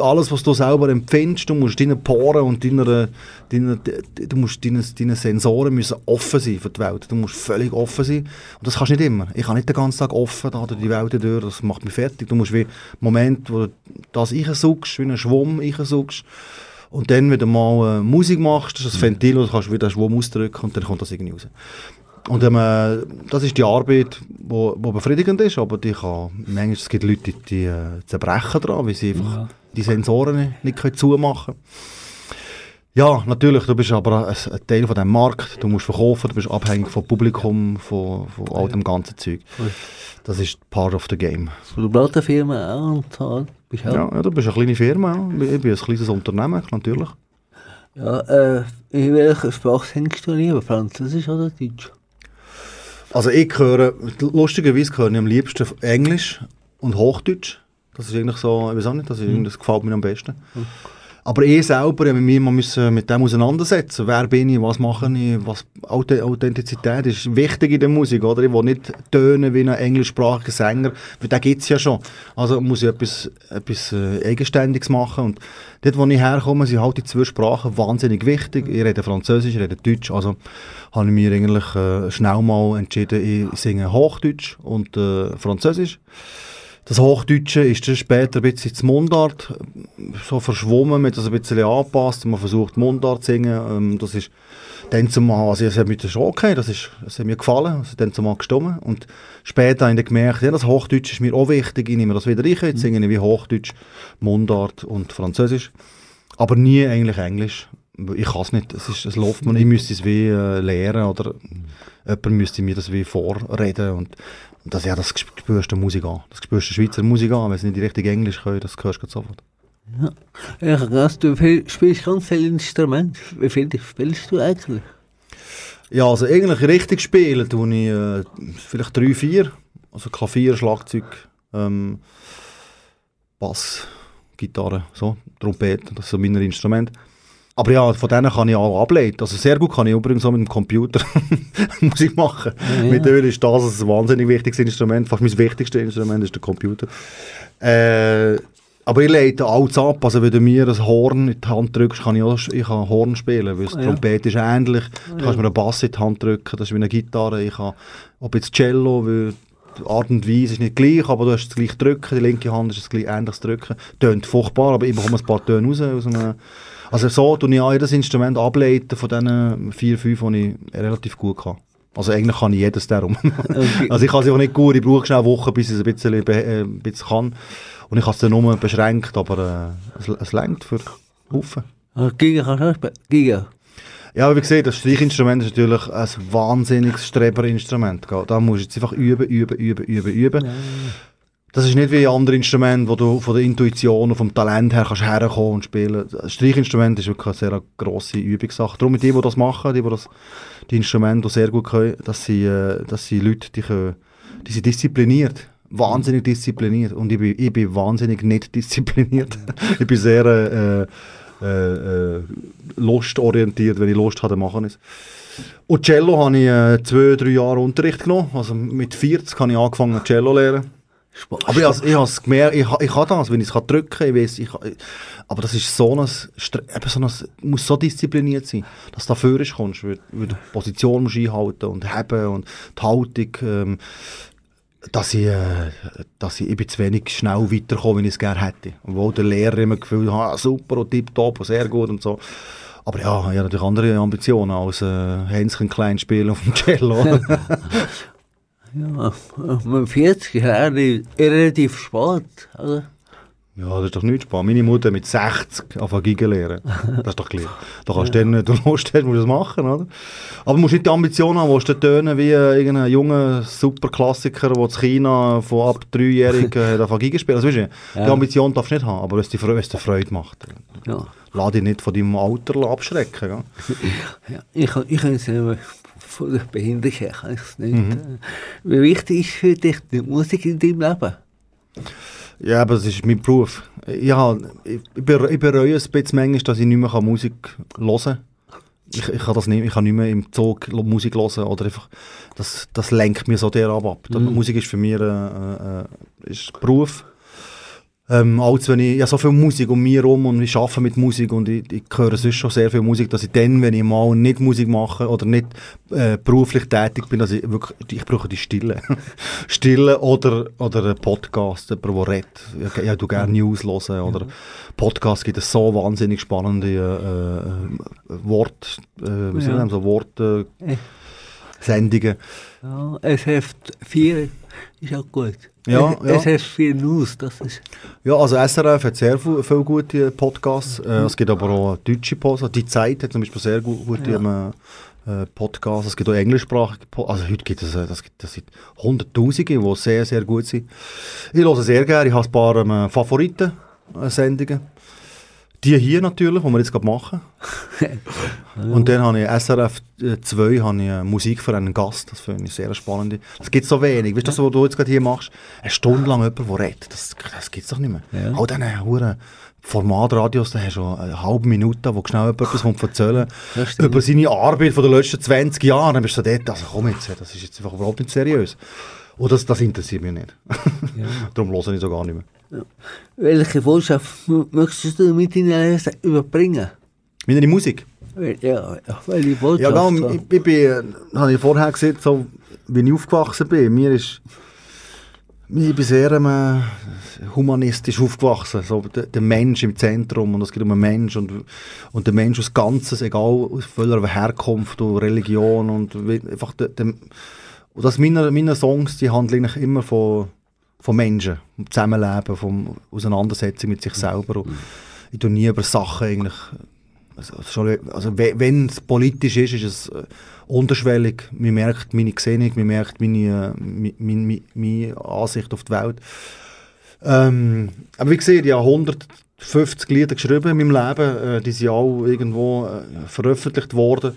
alles, was du selber empfindest, du musst deine Poren und deine, deine, du musst deine, deine Sensoren müssen offen sein für die Welt. Du musst völlig offen sein. Und das kannst du nicht immer. Ich kann nicht den ganzen Tag offen da durch die Welt durch, das macht mich fertig. Du musst wie Moment, wo du das reinsaugst, wie einen Schwamm reinsaugst, und dann wieder mal äh, Musik machst, das ist ein Ventil, wo du kannst wieder den Schwamm ausdrücken und dann kommt das irgendwie raus. Und ähm, äh, das ist die Arbeit, die wo, wo befriedigend ist, aber die kann, manchmal, es gibt Leute, die, äh, zerbrechen daran, weil sie einfach die Sensoren nicht, nicht können zumachen können. Ja, natürlich, du bist aber ein, ein Teil von dem Markt, du musst verkaufen, du bist abhängig vom Publikum, von, von all dem ganzen Zeug. Das ist part of the game. Von der Plattenfirma auch und so. Bist auch. Ja, ja, du bist eine kleine Firma, ja. ich bin ein kleines Unternehmen, natürlich. Ja, äh, in welcher Sprache singst du lieber? Französisch oder Deutsch? Also ich höre, lustigerweise höre ich am liebsten Englisch und Hochdeutsch. Das ist eigentlich so, ich weiß auch nicht, das, ist, irgendwie- das gefällt mir am besten. Aber ich selber, habe mich immer müssen mit dem auseinandersetzen. Wer bin ich, was mache ich, was, Auth- Authentizität ist wichtig in der Musik, oder? Ich will nicht tönen wie ein englischsprachiger Sänger, weil den gibt es ja schon. Also muss ich etwas, etwas äh, Eigenständiges machen und dort, wo ich herkomme, sind halt die zwei Sprachen wahnsinnig wichtig. Ich rede Französisch, ich rede Deutsch, also habe ich mir eigentlich äh, schnell mal entschieden, ich singe Hochdeutsch und äh, Französisch. Das Hochdeutsche ist dann später ein bisschen ins Mundart so verschwommen, man hat das ein bisschen angepasst, man versucht Mundart zu singen. Ähm, das ist dann zumal, also es hat mir schon okay, das, ist, das hat mir gefallen, das hat dann zumal gestimmt. Und später habe ich gemerkt, ja, das Hochdeutsche ist mir auch wichtig, ich nehme das wieder rein, jetzt singe ich wie Hochdeutsch, Mundart und Französisch. Aber nie eigentlich Englisch. Ich kann es nicht, es, ist, es läuft mir, ich müsste es wie äh, lernen oder jemand müsste mir das wie vorreden und, und das, ja, das spürst du der Musik an. Das spürst du Schweizer Musik an, wenn sie nicht richtig Englisch können, das hörst du sofort. Ich habe gehört, du viel- spielst ganz viele Instrumente. Wie viele spielst du eigentlich? Ja, also eigentlich richtig spielen tue ich äh, vielleicht drei, vier. Also Klavier, Schlagzeug, ähm, Bass, Gitarre, so, Trompete, das sind meine Instrumente. Aber ja, von denen kann ich auch ableiten. Also sehr gut kann ich übrigens auch mit dem Computer Musik machen. Ja. Mittlerweile ist das ein wahnsinnig wichtiges Instrument, fast mein wichtigstes Instrument ist der Computer. Äh, aber ich leite alles ab, also wenn du mir ein Horn in die Hand drückst, kann ich auch ich kann Horn spielen, weil das Ja. Trompete ist ähnlich. Du kannst mir einen Bass in die Hand drücken, das ist wie eine Gitarre. Ich kann, ob jetzt Cello, weil die Art und Weise ist nicht gleich, aber du hast das gleiche Drücken, die linke Hand ist das gleich ähnliches Drücken. Tönt furchtbar, aber ich bekomme ein paar Töne raus. Aus einem, also so tue ich auch jedes Instrument ableiten von diesen vier, fünf, die ich relativ gut kann. Also eigentlich kann ich jedes darum. Okay. also ich kann es auch nicht gut, ich brauche schnell Wochen, bis ich es ein bisschen, äh, ein bisschen kann. Und ich habe es dann nur beschränkt, aber äh, es, es längt für Haufen. Ah, Giga kannst du? Giga. Ja, aber wie gesagt, das Streichinstrument ist natürlich ein wahnsinniges Streberinstrument. Da musst du jetzt einfach üben, üben, üben, üben, üben. Das ist nicht wie andere Instrumente, wo du von der Intuition und vom Talent her kannst herkommen und spielen. Das Streichinstrument ist wirklich eine sehr grosse Übungssache. Darum die, die das machen, die, die das, die Instrumente sehr gut können, dass sie, äh, dass sie Leute, die, können, die sind diszipliniert. Wahnsinnig diszipliniert. Und ich bin, ich bin wahnsinnig nicht diszipliniert. ich bin sehr äh, äh, äh, lustorientiert. Wenn ich Lust habe, dann mache ich es. Und Cello habe ich äh, zwei, drei Jahre Unterricht genommen. Also mit 40 habe ich angefangen Cello zu lernen. Spaß. Aber ich, ich habe gemerkt, ich, ich kann das, wenn ich es drücken kann, ich weiss, ich, kann- aber das ist so ein, eben so ein, du musst so diszipliniert sein, dass du da vorne kommst, weil, weil du die Position musst einhalten und haben und die Haltung, ähm, dass ich, äh, dass ich, ich bin zu wenig schnell weiterkomme, wie ich es gerne hätte. Obwohl der Lehrer immer gefühlt hat, ah, super und tipptopp und sehr gut und so. Aber ja, ich habe natürlich andere Ambitionen als äh, Hänschen klein spielen auf dem Cello. Ja, mit 40 ist relativ, relativ spät. Also, Ja, das ist doch nicht spannend. Meine Mutter mit 60 auf Giga lehren. Das ist doch klar. Da kannst du dann, du Lust hast, musst du das machen, oder? Aber du musst nicht die Ambition haben, willst du tönen wie irgendein junger Superklassiker, der in China von ab dreijährigen hat auf Giga spielt. Also, weißt du, Die Ja. Ambition darfst du nicht haben, aber es dir Freude, Freude macht, ja. lass dich nicht von deinem Alter abschrecken. Ja? Ja, ich, ich kann es von der Behinderung her kann ich es nicht. äh. Wie wichtig ist für dich die Musik in deinem Leben? Ja, aber das ist mein Beruf. Ich, hab, ich, ich ber- ich bereue es ein bisschen manchmal, dass ich nicht mehr Musik hören kann. Ich, ich kann das nicht, ich kann nicht mehr im Zug Musik hören oder einfach, das, das lenkt mir so derab ab. Das- Musik ist für mich äh, äh, ist ein Beruf. Ähm, als wenn ich, ja, so viel Musik um mich herum und ich arbeite mit Musik und ich, ich höre sonst schon sehr viel Musik, dass ich dann, wenn ich mal nicht Musik mache oder nicht äh, beruflich tätig bin, dass ich wirklich, ich brauche die Stille. Stille oder, oder einen Podcast, jemand, der redet. Ich, ich tu gerne News hören oder Podcast gibt es so wahnsinnig spannende äh, äh, Wort, äh, wie ich Ja. so Worte, Sendungen. Ja, SF4 ist auch gut. Ja, ja. SF4 News, das ist... Ja, also SRF hat sehr viel, viele gute Podcasts. Äh, es gibt aber auch deutsche Podcasts. Die Zeit hat zum Beispiel sehr gu- gute Ja. äh, Podcasts. Es gibt auch englischsprachige Podcasts. Also heute gibt es, äh, das gibt, das sind Hunderttausende, die sehr, sehr gut sind. Ich höre sehr gerne. Ich habe ein paar ähm, Favoriten-Sendungen. Die hier natürlich, die wir jetzt gerade machen. Und dann habe ich SRF 2 habe ich äh, Musik für einen Gast. Das finde ich sehr spannend. Das gibt es so wenig. Weißt du, das, was du jetzt gerade hier machst? Eine Stunde lang jemand, der redet. Das, das gibt es doch nicht mehr. Ja. All diese Huren Formatradios, da hast du eine halbe Minute, wo schnell jemand etwas kommt erzählen stimmt. über seine Arbeit von den letzten 20 Jahren. Dann bist du dort, also komm jetzt, das ist jetzt einfach überhaupt nicht seriös. Und das, das interessiert mich nicht. Darum höre ich so gar nicht mehr. Welche Botschaft möchtest du mit Lesern überbringen? Meine Musik? Wel- Ja, ja, welche Ja, Botschaft? gell, so? ich, ich bin, habe ich vorher gesagt, so, wie ich aufgewachsen bin. Mir ist, ich bin sehr ähm, humanistisch aufgewachsen. So, der, der Mensch im Zentrum und es geht um den Mensch und, und der Mensch als Ganzes, egal aus welcher Herkunft und Religion und einfach der, der, und das meine, meine Songs, die handeln eigentlich immer von, von Menschen, vom Zusammenleben, von Auseinandersetzung mit sich selber. Und ich tue nie über Sachen eigentlich also, schon, also we- wenn es politisch ist, ist es äh, unterschwellig. Man merkt meine Gesinnung, man merkt meine, äh, mi- mi- meine Ansicht auf die Welt. Ähm, aber wie gesagt, ich habe 150 Lieder geschrieben in meinem Leben. Äh, die sind auch irgendwo äh, veröffentlicht worden.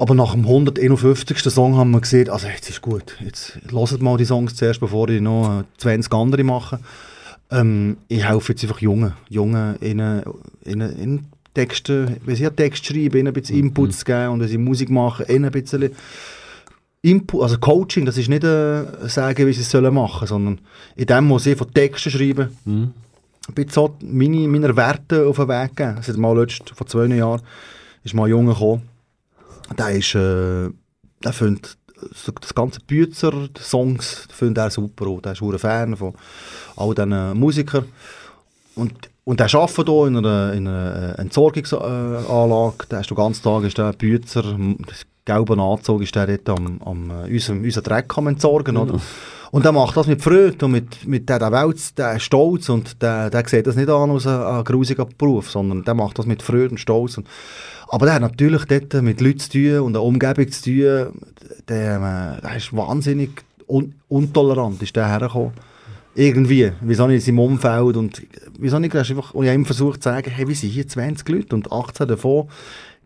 Aber nach dem 151. Song haben wir gesehen, also jetzt ist gut. Jetzt hört mal die Songs zuerst, bevor ich noch äh, 20 andere mache. Ähm, ich helfe jetzt einfach Jungen, Jungen ihnen, ihnen, ihnen Texte, wenn sie Text schreiben, ihnen ein bisschen Inputs zu geben und wenn sie Musik machen, ihnen ein bisschen Input, also Coaching, das ist nicht äh, sagen, wie sie es sollen machen, sondern in dem, was sie von Texten schreiben, ein bisschen so meine, meine Werte auf den Weg geben. Es hat mal letzt, vor zwei Jahren, ist mal ein Junge gekommen, der ist, äh, der findet das ganze Bützer, die Songs, findet er super auch. Der ist ein Fan von all diesen Musikern. Und, und der arbeitet hier in einer, in einer äh, Entsorgungsanlage. Der ist den ganzen Tag ist der Bützer, das gelbe Anzug ist der dort am, am äh, unseren, unseren Dreck am entsorgen. Oder? Und der macht das mit Freude und mit, mit der, der Welt, der ist stolz und der, der sieht das nicht an als ein, ein grusiger Beruf, sondern der macht das mit Freude und Stolz. Und, aber der hat natürlich dort mit Leuten zu tun und der Umgebung zu tun. Der, äh, der ist wahnsinnig un untolerant, ist der hergekommen. Irgendwie, wieso nicht in seinem Umfeld und wieso nicht, einfach, und ich habe ihm versucht zu sagen, hey, wir sind hier 20 Leute und 18 davon,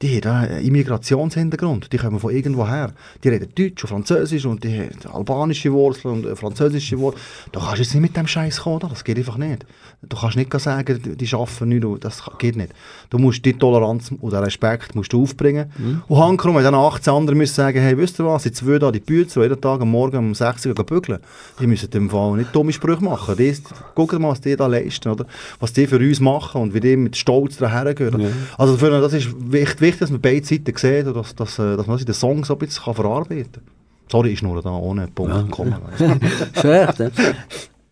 die haben einen Immigrationshintergrund, die kommen von irgendwo her. Die reden Deutsch und Französisch und die haben albanische Wurzeln und französische Wurzeln. Da kannst du jetzt nicht mit dem Scheiß kommen, oder? das geht einfach nicht. Du kannst nicht sagen, die- arbeiten nicht, das geht nicht. Du musst die Toleranz und den Respekt musst du aufbringen. Und hankerum, dann 18 andere müssen sagen, hey, wisst ihr was, die zwei da, die Bützer, die jeden Tag am Morgen um 6 Uhr bügeln, die müssen dem Fall nicht dumme Sprüche machen. Die, gucken mal, was die da leisten, oder? was die für uns machen und wie die mit Stolz daher gehen. Also für, das ist wichtig, wichtig, dass man beide Seiten sieht und dass, dass, äh, dass man das den Songs so ein bisschen kann verarbeiten kann. Sorry, ich nur da ohne Punkt kommen. Schlecht, ne?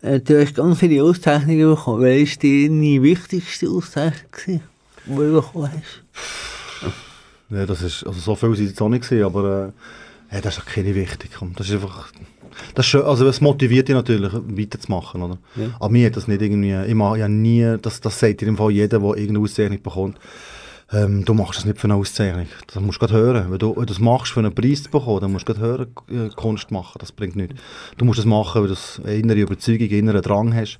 Äh, Du hast ganz viele Auszeichnungen bekommen. Welche war deine wichtigste Auszeichnung, die du bekommen hast? Ja, das ist, also so viel sind es jetzt auch nicht aber äh, ja, das ist auch keine wichtig. Das ist einfach, das ist schön, also es motiviert dich natürlich weiterzumachen, oder? Ja. Aber mir hat das nicht irgendwie, ich mache ja nie, das, das sagt dir im Fall jeder, der irgendeine Auszeichnung bekommt, ähm, du machst das nicht für eine Auszeichnung, das musst du hören. Wenn du, das machst, für einen Preis zu bekommen, dann musst du gerade hören, äh, Kunst machen, das bringt nichts. Du musst das machen, weil du eine innere Überzeugung, einen inneren Drang hast.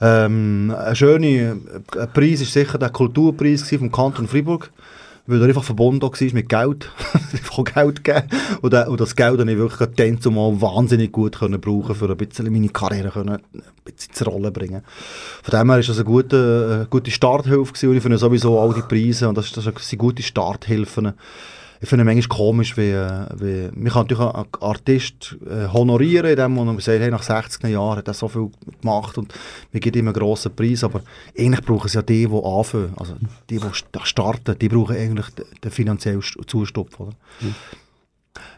Ähm, ein schöner äh, Preis war sicher der Kulturpreis vom Kanton Freiburg, weil er einfach verbunden war mit Geld. einfach Geld gegeben. Und, und das Geld habe ich wirklich dann zumal wahnsinnig gut können brauchen für ein bisschen meine Karriere können, ein bisschen zur Rolle bringen. Von dem her ist das eine gute, äh, gute Starthilfe und ich finde sowieso all die Preise und das, das sind gute Starthilfen. Ich finde es manchmal komisch, wie, wie man kann natürlich einen Artist äh, honorieren, indem man sagt, hey, nach 60 Jahren hat er so viel gemacht und wir geben ihm einen grossen Preis, aber eigentlich brauchen es ja die, die anfangen, also die, die st- starten, die brauchen eigentlich den, finanziellen St- Zustupf. Oder?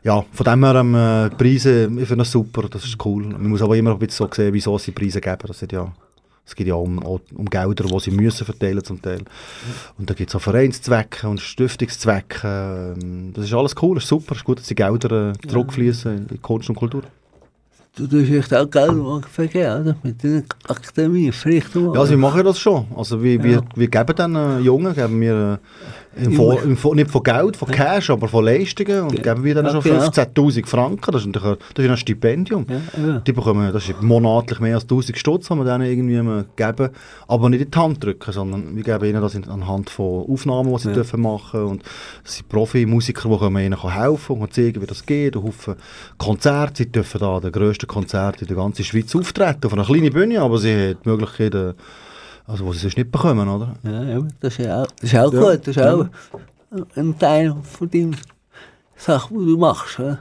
Ja, von dem her, ähm, äh, Preise, ich finde das super, das ist cool. Man muss aber immer ein bisschen so sehen, wieso es die Preise geben. Das hat ja Es geht ja um, auch um Gelder, die sie müssen verteilen zum Teil. Und da gibt es auch Vereinszwecke und Stiftungszwecke. Ähm, Das ist alles cool, ist super. Es ist gut, dass die Gelder äh, zurückfließen in Kunst und Kultur. Du tust echt auch Geld vergeben, oder? Mit der Akademie, vielleicht mal. Ja, also wir machen das schon. Also wir, wir, Ja. wir geben den äh, Jungen geben wir, äh, Vor, im Vor, nicht von Geld, von Cash, aber von Leistungen und geben wir dann Ja, schon genau. 15'000 Franken. Das ist, ein- das ist ein Stipendium. Ja, ja. Die bekommen, das ist monatlich mehr als 1000 Stutz, die wir denen irgendwie geben. Aber nicht in die Hand drücken, sondern wir geben ihnen das anhand von Aufnahmen, die sie Ja. dürfen machen und das sind Profi-Musiker, die können ihnen helfen und zeigen, wie das geht. Und Haufen Konzerte, sie dürfen da den grössten Konzert in der ganzen Schweiz auftreten, auf einer kleinen Bühne, aber sie haben die Möglichkeit, äh, also, die sie sonst nicht bekommen, oder? Ja, ja, das ist auch, das ist auch Ja. gut, das ist Ja. auch ein Teil von deiner Sache, die du machst. Ja.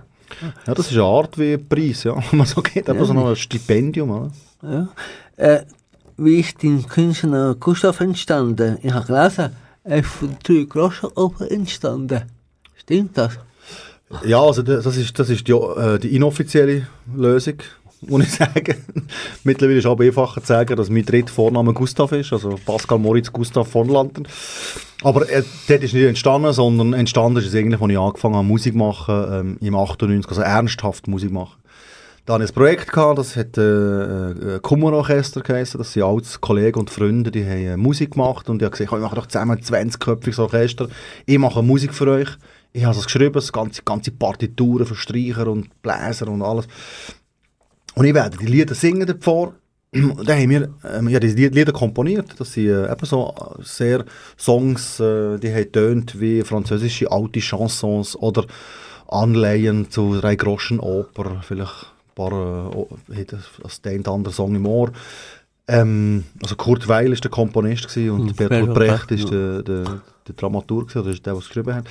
Ja, das ist eine Art wie ein Preis, ja. Wenn man so geht, einfach so noch ein Stipendium, oder? Ja. Äh, wie ist dein Künstler Gustav entstanden? Ich habe gelesen, er ist von der Drei Groschenoper entstanden. Stimmt das? Ja, also da- das ist, das ist die, äh, die inoffizielle Lösung, muss ich sagen. Mittlerweile ist es aber einfacher zu sagen, dass mein dritter Vorname Gustav ist, also Pascal Moritz Gustav von Lantern. Aber äh, dort ist nicht entstanden, sondern entstanden ist es eigentlich, als ich angefangen habe Musik machen, ähm, im 98, also ernsthaft Musik machen. Da hatte ich ein Projekt, gehabt, das hat äh, äh, Kummerorchester geheißen. Das sind alles Kollegen und Freunde, die haben äh, Musik gemacht. Und ich habe gesagt, komm, wir machen doch zusammen ein 20-köpfiges Orchester. Ich mache Musik für euch. Ich habe es geschrieben, das ganze, ganze Partituren für Streicher und Bläser und alles. Und ich werde die Lieder singen davor. Und dann haben wir ähm, ja, die Lieder komponiert. Das sind äh, eben so äh, sehr Songs, äh, die haben tönt wie französische alte Chansons oder Anleihen zu drei Groschen Oper, vielleicht ein paar, äh, das- ein oder andere Song im Ohr. Ähm, also Kurt Weil war der Komponist gewesen und Und Bertolt Bertolt Brecht Brecht, ist der, der, der Dramaturg, gewesen, oder ist der, der es geschrieben hat.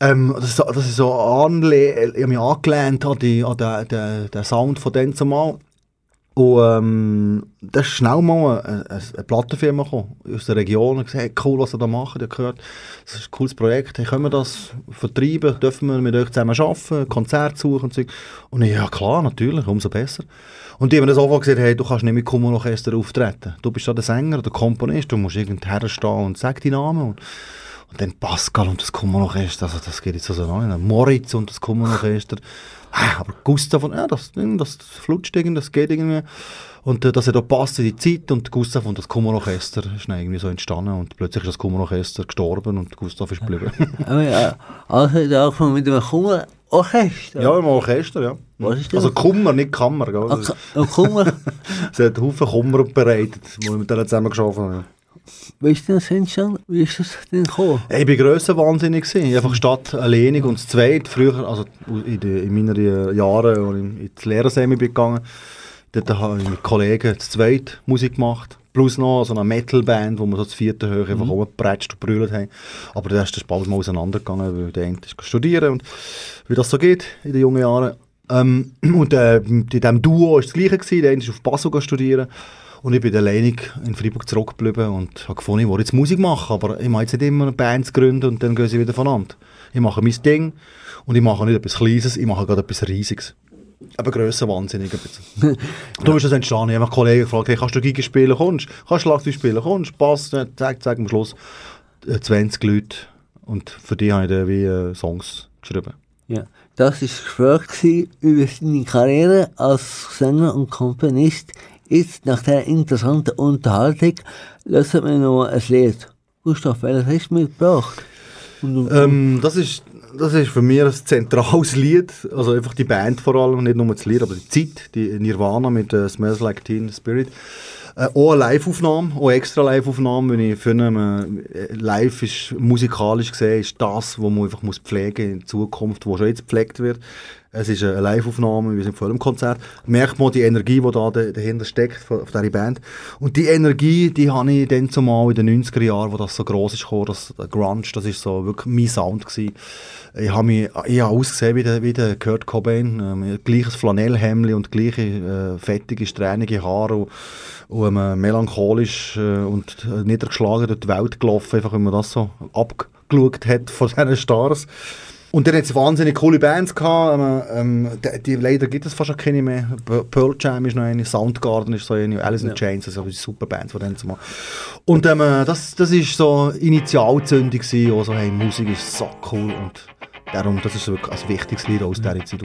Ähm, das, ist so- das ist so anle ich habe mich angelehnt an, die, an den, den, den Sound von dann zumal. Und ähm, da ist schnell mal eine, eine, Plattenfirma gekommen, aus der Region und gesagt, hey, cool, was ihr da macht. Ich habe gehört, das ist ein cooles Projekt. Hey, können wir das vertreiben? Dürfen wir mit euch zusammen arbeiten? Konzerte suchen und so. Und ich, ja klar, natürlich, umso besser. Und die haben mir auch gesagt, hey, du kannst nicht mit Kummerorchester auftreten. Du bist ja der Sänger, der Komponist, du musst irgendwo stehen und sag deinen Namen. Und, und dann Pascal und das Kummerorchester, also das geht jetzt so an. Moritz und das Kummerorchester. Ah, Aber Gustav und ja, das, das flutscht irgendwie, das geht irgendwie. Und äh, das hat auch passt in die Zeit und Gustav und das Kummerorchester ist dann irgendwie so entstanden und plötzlich ist das Kummerorchester gestorben und Gustav ist geblieben. Ja, also hat er angefangen mit einem Kummerorchester. ja, im Orchester, ja. Was ist das? Also Kummer, nicht Kammer. Gell? Ein Kummer, Es hat einen Haufen Kummer bereitet, wo wir mit denen zusammen geschafft haben. Wie ist das entstanden? Wie ist das denn gekommen? Ich war grössenwahnsinnig. gewesen. Einfach statt alleinig und zu zweit. Früher, also in, den, in meinen äh, Jahren, als ich ins Lehrersemi bin gegangen dort habe ich mit Kollegen zu zweit Musik gemacht. Plus noch so eine Metalband, wo wir so zu vierten Höhe einfach Mhm. rumgepratscht und brüllt haben. Aber dann ist das bald mal auseinandergegangen, weil der eine ist studieren und wie das so geht in den jungen Jahren. Ähm, und äh, in diesem Duo war das Gleiche. Gewesen. Der eine ist auf Basel studieren. Und ich bin alleinig in Freiburg zurückgeblieben und habe gefunden, ich will jetzt Musik machen, aber ich mache jetzt nicht immer eine Band gründen und dann gehen sie wieder voneinander. Ich mache mein Ding und ich mache nicht etwas Kleines, ich mache gerade etwas Riesiges. Aber grösser wahnsinnig bisschen. du bist das entstanden. Ich habe einen Kollegen gefragt, hey, kannst du Giga spielen, kommst? Kannst du Schlagzeug spielen, kommst du? Passt, äh, zack, zack, am Schluss äh, 20 Leute. Und für die habe ich dann wie äh, Songs geschrieben. Ja, das war das Gespräch über seine Karriere als Sänger und Komponist. Jetzt, nach der interessanten Unterhaltung, lassen wir noch ein Lied. Gustav, welches hast du mitgebracht? Ähm, das, ist, das ist für mich ein zentrales Lied. Also einfach die Band vor allem, nicht nur das Lied, aber die Zeit, die Nirvana mit äh, Smells Like Teen Spirit. Äh, auch eine Live-Aufnahme, auch extra Live-Aufnahme, wenn ich finde, äh, live ist musikalisch gesehen, ist das, was man einfach muss pflegen in Zukunft, wo schon jetzt gepflegt wird. Es ist eine Live-Aufnahme, wir sind vor einem Konzert. Merkt man die Energie, die da da- dahinter steckt, von, dieser Band. Und die Energie, die habe ich dann zumal in den 90er Jahren, wo das so gross ist, gekommen, das Grunge, das ist so wirklich mein Sound gewesen. Ich habe mich, ich habe ausgesehen wie der, wie der Kurt Cobain, ähm, gleiches Flanellhemdli und gleiche äh, fettige, strähnige Haare und, und ähm, melancholisch äh, und äh, niedergeschlagen durch die Welt gelaufen, einfach wenn man das so abgeschaut hat von diesen Stars. Und dann hat es wahnsinnig coole Bands gehabt. Ähm, die, die, leider gibt es fast keine mehr. Pearl Jam ist noch eine, Soundgarden ist so eine, Alice in Chains, also super Bands von denen zu machen. Und ähm, äh, das, das ist so Initialzündung gewesen, wo so, hey, Musik ist so cool und darum, das ist wirklich ein wichtiges Lied aus dieser Zeit.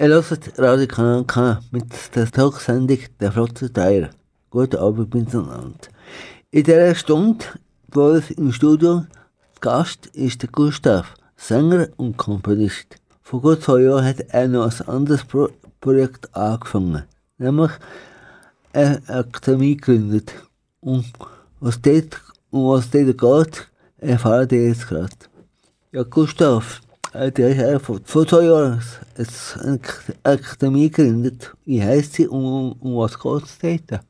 Ihr hört Radio Kanal K mit der Talksendung «Der Flotte Dreier». Guten Abend miteinander. In dieser Stunde bei uns im Studio Gast ist der Gustav, Sänger und Komponist. Vor gut zwei Jahren hat er noch ein anderes Pro Projekt angefangen, nämlich eine Akademie gegründet. Und was dort, um was dort geht, erfahren ihr jetzt gerade. Ja, Gustav, der ist ja vor, zwei Jahren eine Ak- Akademie gegründet. Wie heisst sie und um, um was geht es dort?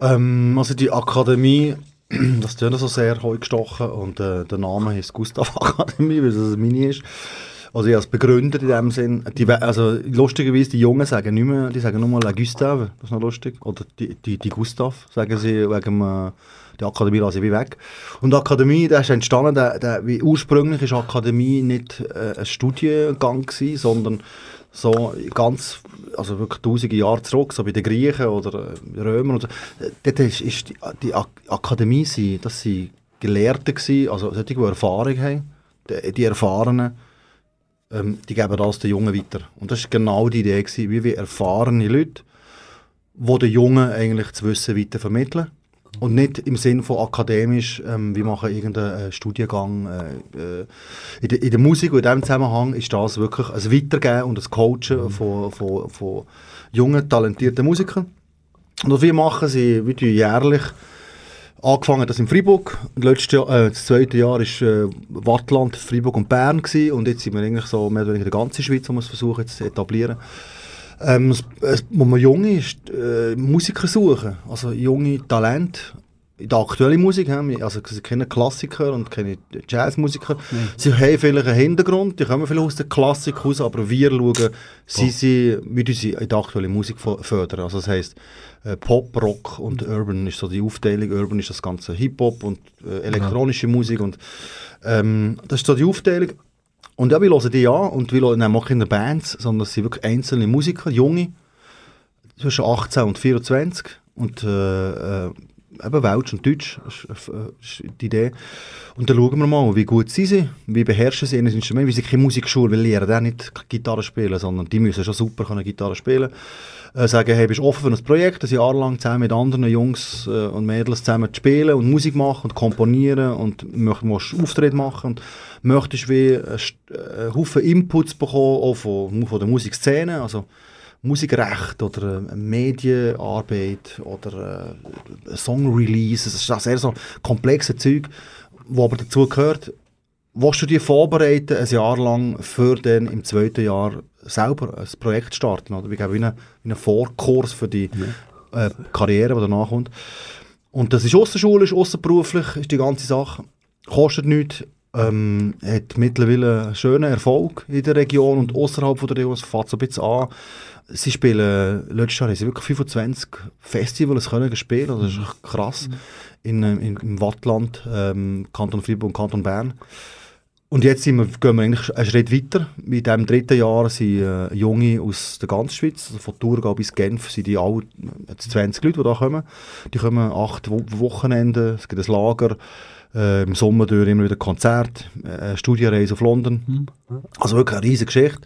Ähm, also die Akademie, das tönt so sehr hochgestochen und äh, der Name heißt Gustav Akademie, weil es eine Mini ist. Also ich als Begründer in dem Sinn, die, also lustigerweise, die Jungen sagen nicht mehr, die sagen nur mal La Gustave, das ist noch lustig, oder die, die, die Gustav, sagen sie wegen äh, die Akademie lasse ich wie weg. Und Akademie, der ist entstanden, der, der, wie ursprünglich ist Akademie nicht äh, ein Studiengang gewesen, sondern so ganz, also wirklich tausende Jahre zurück, so bei den Griechen oder äh, Römern und so. Dort ist, ist die, die Ak Akademie, sie, das sind Gelehrte gewesen, also solche, die Erfahrung haben, die, die Erfahrenen, ähm, die geben das den Jungen weiter. Und das war genau die Idee, gewesen, wie wir erfahrene Leute, die den Jungen eigentlich das Wissen weiter vermitteln. Und nicht im Sinn von akademisch, ähm, wir machen irgendeinen äh, Studiengang. Äh, äh, in, der, in der Musik und in diesem Zusammenhang ist das wirklich ein Weitergeben und ein Coachen von, von, von jungen, talentierten Musikern. Und was wir machen, sie wir jährlich angefangen das in Freiburg. Letztes Jahr, äh, das zweite Jahr war äh, Wattland, Freiburg und Bern. Gewesen. Und jetzt sind wir eigentlich so mehr oder weniger in der ganzen Schweiz, wir es versuchen zu etablieren. Ähm, es, es, wo man junge ist, äh, Musiker suchen, also junge Talente in der aktuellen Musik, also sie kennen Klassiker und kennen Jazzmusiker, sie haben vielleicht einen Hintergrund, die kommen vielleicht aus der Klassik raus, aber wir schauen, sie, sie, wie sie in der aktuellen Musik fördern, also das heisst äh, Pop, Rock und Urban ist so die Aufteilung, Urban ist das ganze Hip-Hop und äh, elektronische Musik und ähm, das ist so die Aufteilung und ja, wir hören die an und wir hören auch keine Bands, sondern es sind wirklich einzelne Musiker, junge, zwischen 18 und 24 und äh, äh, eben Welsch und Deutsch äh, ist die Idee. Und dann schauen wir mal, wie gut sie sind, wie beherrschen sie ihr Instrument, wie sie keine Musikschule, lernen auch nicht Gitarre spielen, sondern die müssen schon super können Gitarre spielen. Äh, sagen, hey, bist du offen für ein Projekt, ein Jahr lang zusammen mit anderen Jungs äh, und Mädels zusammen zu spielen und Musik machen und komponieren und möcht- musst Auftritte machen und möchtest wie einen äh, einen Haufen Inputs bekommen, auch von, von der Musikszene, also Musikrecht oder äh, Medienarbeit oder äh, Song-Release, das ist auch sehr so komplexe Zeug, wo aber dazu gehört, willst du dich vorbereiten, ein Jahr lang, für dann im zweiten Jahr selber ein Projekt starten, oder? Wie, wie einen Vorkurs für die äh, Karriere, die danach kommt. Und das ist außerschulisch, außerberuflich, ist die ganze Sache. Kostet nichts, ähm, hat mittlerweile einen schönen Erfolg in der Region und außerhalb der Region. Es fängt so ein bisschen an. Sie spielen, letztes Jahr haben sie wirklich 25 Festivals können spielen, das ist krass. In, äh, in, Im Wattland, ähm, Kanton Freiburg und Kanton Bern. Und jetzt wir, gehen wir eigentlich einen Schritt weiter. In diesem dritten Jahr sind äh, Junge aus der ganzen Schweiz, also von Thurgau bis Genf, sind die alle, jetzt 20 Leute, die da kommen. Die kommen acht Wo Wochenenden, es gibt ein Lager, äh, im Sommer durch immer wieder Konzert, äh, Studienreise auf London. Also wirklich eine riesige Geschichte.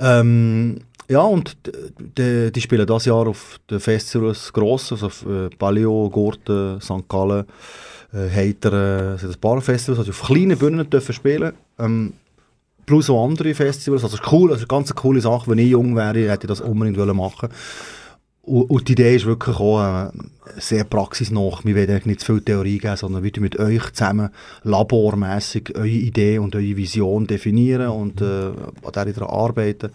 Ähm, ja, und d- d- die spielen das Jahr auf den Festivals gross, also auf äh, Palio, Gurten, St. Gallen, äh, Heiteren, es sind ein paar Festivals, also auf kleinen Bühnen dürfen spielen. Ähm, plus auch andere Festivals, also cool, also eine ganz coole Sache, wenn ich jung wäre, hätte ich das unbedingt machen und, und die Idee ist wirklich auch äh, sehr praxisnah. Wir werden nicht zu viel Theorie geben, sondern tun mit euch zusammen labormässig eure Idee und eure Vision definieren und äh, an der arbeiten.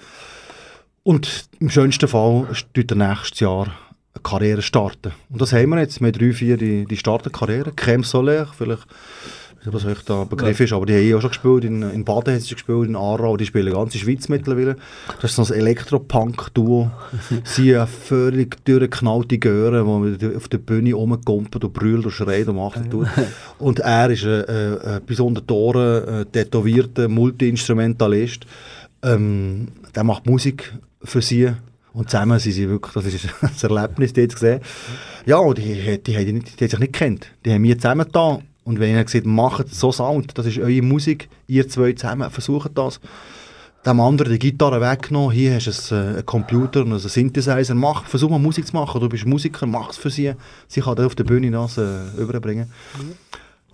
Und im schönsten Fall tut der nächstes Jahr eine Karriere starten. Und das haben wir jetzt. Wir haben drei, vier, die, die starten Karriere. Crème Solaire, vielleicht, ich weiß nicht, was euch da Begriff ist, aber die haben eh auch schon gespielt. In, in Baden haben sie gespielt, in Aarau. Die spielen die ganze Schweiz mittlerweile. Das ist so ein Elektropunk-Duo. sie haben völlig durchgeknallte Gören, die auf der Bühne rumgekumpelt und brüllt und schreit und macht und tut. Und er ist ein, ein, ein die Ohren äh, tätowierter Multi-Instrumentalist. Ähm, der macht Musik für sie. Und zusammen sind sie wirklich, das ist ein Erlebnis, dort zu sehen. Ja, und die, die, die, die, die haben sich nicht gekannt. Die haben wir zusammen da. Und wenn ich gesagt macht so Sound, das ist eure Musik, ihr zwei zusammen, versucht das. Dem anderen die Gitarre weggenommen, hier hast du äh, einen Computer und einen Synthesizer, mach, versuch mal Musik zu machen, du bist Musiker, mach es für sie. Sie kann dann auf der Bühne das äh, überbringen.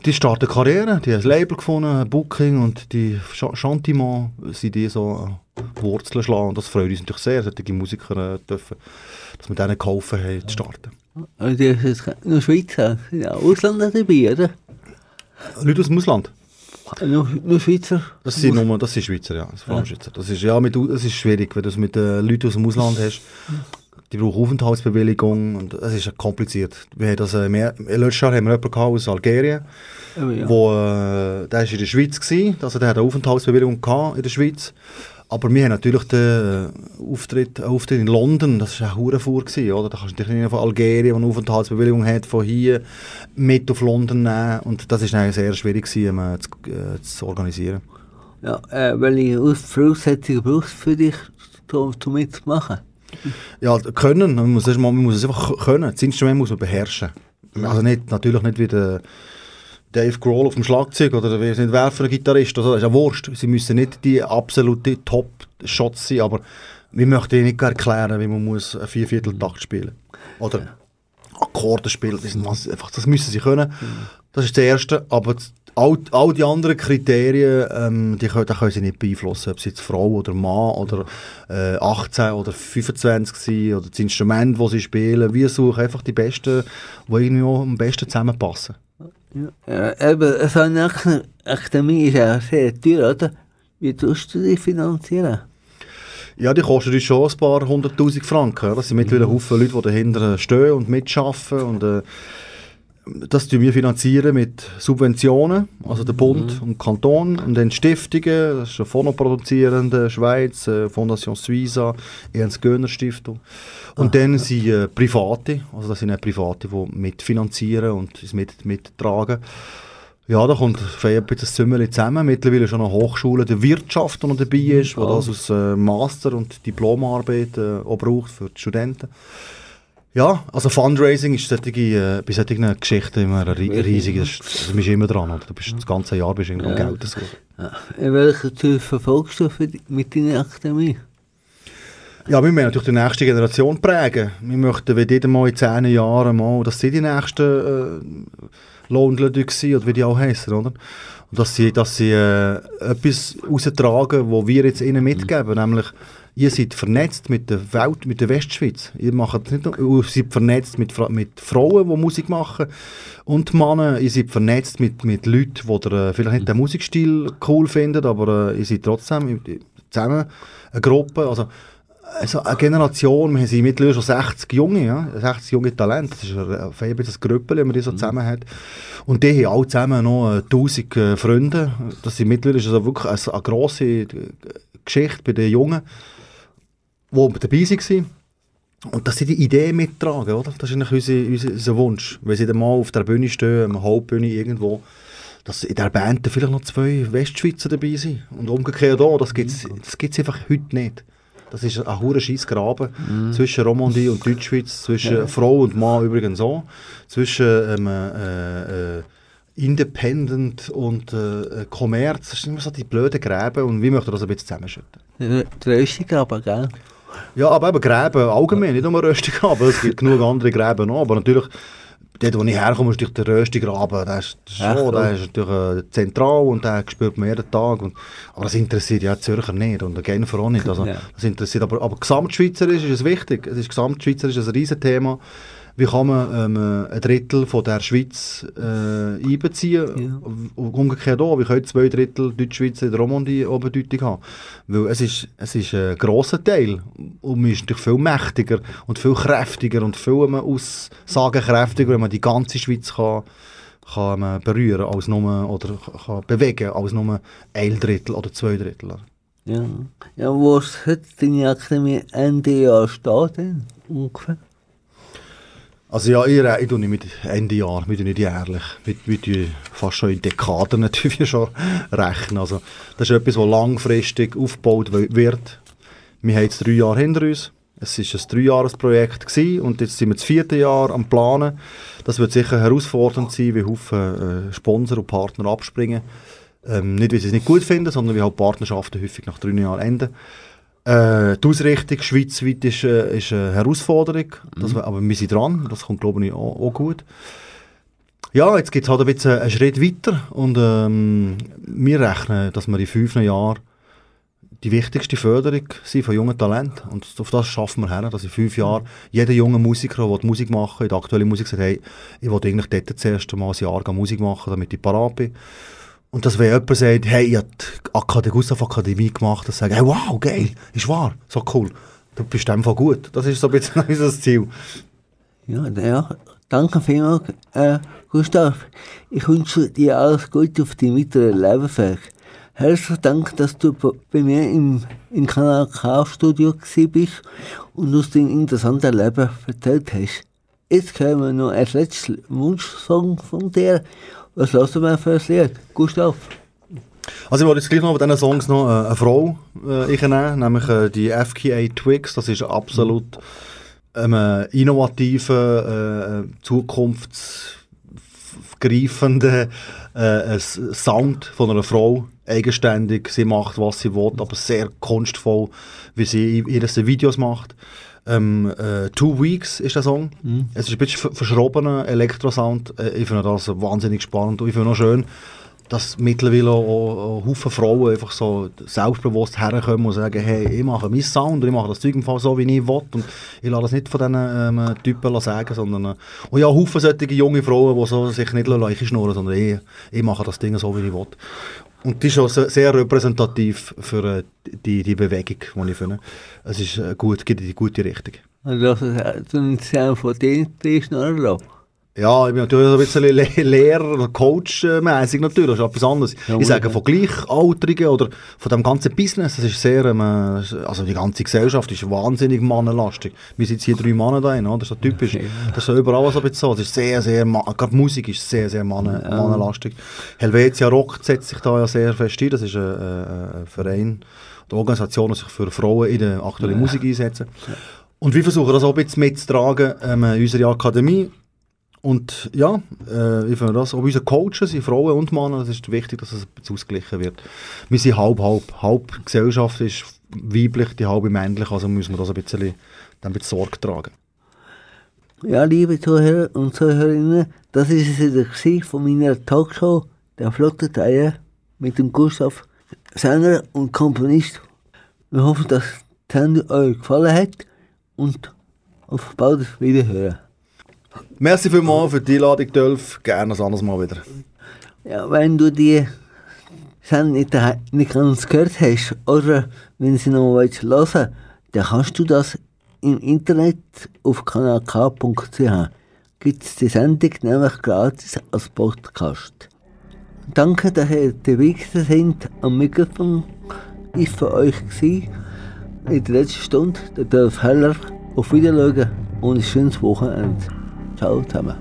Die starten Karriere, die haben ein Label gefunden, Booking und die Ch- Chantiment sind die so äh, Wurzeln schlagen. Und das freut uns natürlich sehr, solche Musiker äh, dürfen, dass wir denen geholfen haben, zu starten. Und die ist jetzt nur Schweizer, ja, Ausländer dabei, oder? Leute aus dem Ausland? Nur, nur Schweizer? Das sind, nur, das sind Schweizer, ja. Das, sind Ja. Schweizer. das ist, ja, mit, es ist schwierig, wenn du es mit äh, Leuten aus dem Ausland hast. Die brauchen Aufenthaltsbewilligung und es ist kompliziert. Wir haben das, äh, mehr, letztes Jahr haben wir jemanden gehabt aus Algerien, Aber ja. wo, äh, der war in der Schweiz, gewesen, also der hat eine Aufenthaltsbewilligung gehabt in der Schweiz. Aber wir haben natürlich den äh, Auftritt, Auftritt in London, das war ein Hurenfuhr, oder? Da kannst du dich nicht von Algerien, der eine Aufenthaltsbewilligung hat, von hier mit auf London nehmen. Und das ist eigentlich sehr schwierig gewesen, um, äh, zu, äh, zu organisieren. Ja, äh, welche Aus Voraussetzungen brauchst du für dich, um, um mitzumachen? Ja, können, man muss, es, man muss es einfach können. Das Instrument muss man beherrschen. Also nicht, natürlich nicht wie der Dave Grohl auf dem Schlagzeug oder wie es nicht wer für ein Gitarrist. Also das ist ja Wurscht. Sie müssen nicht die absolute Top-Shots sein, aber wir möchten ihnen nicht erklären, wie man muss einen Viervierteltakt spielen Oder Akkorde spielen. Das, einfach, das müssen sie können. Das ist das Erste. Aber das- all, all die anderen Kriterien, ähm, die können, die können sie nicht beeinflussen. Ob sie jetzt Frau oder Mann oder äh, 18 oder 25 sind oder das Instrument, das sie spielen. Wir suchen einfach die Besten, die irgendwie auch am besten zusammenpassen. Ja, eben, so eine Ak- Akademie ist ja sehr teuer, oder? Wie tust du die finanzieren? Ja, die kosten uns schon ein paar hunderttausend Franken. ja. Das sind mittlerweile Haufen Leute, die dahinter stehen und mitschaffen. Und, äh, das finanzieren wir finanzieren mit Subventionen, also der Bund und Kanton, und dann Stiftungen, das ist eine Phono-produzierende Schweiz, äh, Fondation Suiza, Ernst Göhner Stiftung. Und dann sind äh, Private, also das sind auch Private, die mitfinanzieren und es mit, mittragen. Ja, da kommt ein bisschen das Zimmerchen zusammen. Mittlerweile schon eine Hochschule der Wirtschaft, die noch dabei ist, die Oh. das aus äh, Master- und Diplomarbeit äh, auch braucht für die Studenten. Ja, also Fundraising ist solche, äh, bei solchen Geschichten immer riesig. Das du bist immer dran. Oder? Du bist das ganze Jahr bist am Ja. Geld suchen. Ja. In welcher Tür verfolgst du die, mit deiner Akademie? Ja, wir müssen natürlich die nächste Generation prägen. Wir möchten, wenn die mal in zehn Jahren mal, dass sie die nächsten äh, Lohnleute sind, oder wie die auch heißen, oder? Und dass sie, dass sie äh, etwas raustragen, was wir jetzt ihnen mitgeben, nämlich ihr seid vernetzt mit der Welt, mit der Westschweiz. Ihr macht nicht nur, ihr seid vernetzt mit, mit Frauen, die Musik machen und Männer. Ihr seid vernetzt mit, mit Leuten, die der, äh, vielleicht nicht den Musikstil cool finden, aber äh, ihr seid trotzdem zusammen eine Gruppe. Also, also eine Generation, wir sind mittlerweile schon 60 Junge, ja? 60 junge Talente, das ist ein, ein, ein Grüppel, wenn man die so zusammen hat. Und die haben alle zusammen noch äh, 1000 äh, Freunde. Das sind mittlerweile also wirklich eine, eine grosse äh, Geschichte bei den Jungen, die dabei waren. Und dass sie die Idee mittragen, oder? Das ist eigentlich unser, unser, unser Wunsch. Wenn sie dann mal auf der Bühne stehen, am Hauptbühne irgendwo, dass in der Band vielleicht noch zwei Westschweizer dabei sind. Und umgekehrt auch, das gibt es das gibt's einfach heute nicht. Das ist ein hure scheiß Graben zwischen Romandie und Deutschschweiz, zwischen Ja. Frau und Mann übrigens auch, zwischen ähm, äh, äh, Independent und äh, Kommerz. Das sind immer so die blöden Gräben und wir möchten das ein bisschen zusammenschütten. Der Röstig aber, gell? Ja, aber eben Gräben allgemein, nicht nur Röstigraben, es gibt genug andere Gräben noch, aber natürlich, dort wo ich herkomme, ist natürlich der Röstigraben, der ist, das ist Echt, schon, der ist natürlich äh, zentral und der spürt man jeden Tag, und, aber das interessiert ja die Zürcher nicht und Genfer auch nicht, also Ja. das interessiert, aber, aber gesamtschweizerisch ist es wichtig, es ist gesamtschweizerisch ein Riesenthema, wie kann man ähm, ein Drittel von der Schweiz äh, einbeziehen? Und umgekehrt auch, wie können zwei Drittel Deutschschweizer in der Romandie auch Bedeutung haben? Weil es ist, es ist ein grosser Teil und man ist natürlich viel mächtiger und viel kräftiger und viel ähm, aussagenkräftiger, wenn man die ganze Schweiz kann, kann man berühren als nur, oder kann bewegen als nur ein Drittel oder zwei Drittel. Ja. Ja, wo ist heute deine Akademie Ende Jahr steht? Ungefähr? Also ja, ich, re- ich tue nicht mit Ende Jahr, wir nicht jährlich. Wir, fast schon in Dekaden natürlich schon rechnen. Also das ist etwas, was langfristig aufgebaut wird. Wir haben jetzt drei Jahre hinter uns. Es war ein Dreijahresprojekt und jetzt sind wir das vierte Jahr am Planen. Das wird sicher herausfordernd sein, wie Haufen äh, Sponsor und Partner abspringen. Ähm, nicht, weil sie es nicht gut finden, sondern weil halt Partnerschaften häufig nach drei Jahren enden. Äh, die Ausrichtung schweizweit ist, äh, ist eine Herausforderung, das, aber wir sind dran, das kommt glaube ich auch, auch gut. Ja, jetzt geht es halt ein bisschen einen Schritt weiter und ähm, wir rechnen, dass wir in fünf Jahren die wichtigste Förderung sind von jungen Talenten. Und auf das schaffen wir her, dass in fünf Jahren jeder junge Musiker, der Musik machen in der aktuellen Musik, sagt, hey, ich will eigentlich dort das erste Mal ein Jahr Musik machen, damit ich parat bin. Und dass wenn jemand sagt, hey, ich habe die Gustav Akademie gemacht, dass sagen, hey, wow, geil, ist wahr, so cool. Du bist einfach gut. Das ist so ein bisschen unser Ziel. Ja, ja, danke vielmals, äh, Gustav. Ich wünsche dir alles Gute auf deinem weiteren Lebensweg. Herzlichen Dank, dass du bei mir im, im Kanal K-Studio bist und aus deinem interessanten Leben erzählt hast. Jetzt hören wir noch einen letzten Wunschsong von dir. Was lassen wir für ein Lied? Gustav? Also ich wollte jetzt gleich noch bei diesen Songs noch äh, eine Frau äh, einnehmen, nämlich äh, die FKA Twigs. Das ist absolut ähm, ein innovativer, äh, zukunftsgreifender äh, Sound von einer Frau. Eigenständig, sie macht, was sie will, aber sehr kunstvoll, wie sie ihre Videos macht. Ähm, äh, Two Weeks ist der Song. Es ist ein bisschen ver- verschrobener Elektrosound. Äh, ich finde das wahnsinnig spannend und ich finde auch schön, dass mittlerweile auch, auch Haufen Frauen einfach so selbstbewusst herkommen und sagen, hey, ich mache meinen Sound und ich mache das Zeug im Fall so, wie ich will und ich lasse das nicht von diesen ähm, Typen sagen, sondern äh, und ja, Haufen solche junge Frauen, die so sich nicht lassen, schnurren, sondern ich, ich mache das Ding so, wie ich will. Und die ist auch se- sehr repräsentativ für äh, die, die Bewegung, die ich finde. Es ist äh, gut, geht in die gute Richtung. Also, das ist ein Sound von dir, die ist. Ja, ich bin natürlich ein bisschen Le Lehrer- Coach-mäßig natürlich, das ist etwas anderes. Ja, ich sage ja. von Gleichaltrigen oder von dem ganzen Business, das ist sehr, ähm, also die ganze Gesellschaft ist wahnsinnig mannenlastig. Wir sind jetzt hier drei Männer da oder? das ist so typisch. Das ist so überall so ein bisschen so, es ist sehr, sehr, gerade Musik ist sehr, sehr mannen mannenlastig. Helvetia Rock setzt sich da ja sehr fest ein, das ist ein, ein, ein Verein oder Organisation, die sich für Frauen in der aktuellen Musik einsetzen. Und wir versuchen das auch ein bisschen mitzutragen ähm, in unserer Akademie. Und ja, äh, ich finde das, auch unsere Coaches sind Frauen und Männer, das ist wichtig, dass es ausgeglichen wird. Wir sind halb, halb. Gesellschaft ist weiblich, die halbe männlich, also müssen wir das ein bisschen, dann bisschen Sorge tragen. Ja, liebe Zuhörer und Zuhörerinnen, das ist es wieder von meiner Talkshow, der Flotte Dreier, mit dem Gustav, Sänger und Komponist. Wir hoffen, dass die Sendung euch gefallen hat und auf bald Wiederhören. Merci vielmals für die Einladung, Dolph. Gerne ein anderes Mal wieder. Ja, wenn du die Sendung nicht, ganz gehört hast oder wenn sie noch mal hören willst, dann kannst du das im Internet auf kanalk.ch. Gibt es die Sendung nämlich gratis als Podcast. Danke, dass ihr dabei seid. Am Mikrofon ist für euch in der letzten Stunde der Dolph Heller. Auf Wiedersehen und ein schönes Wochenende. 抽他们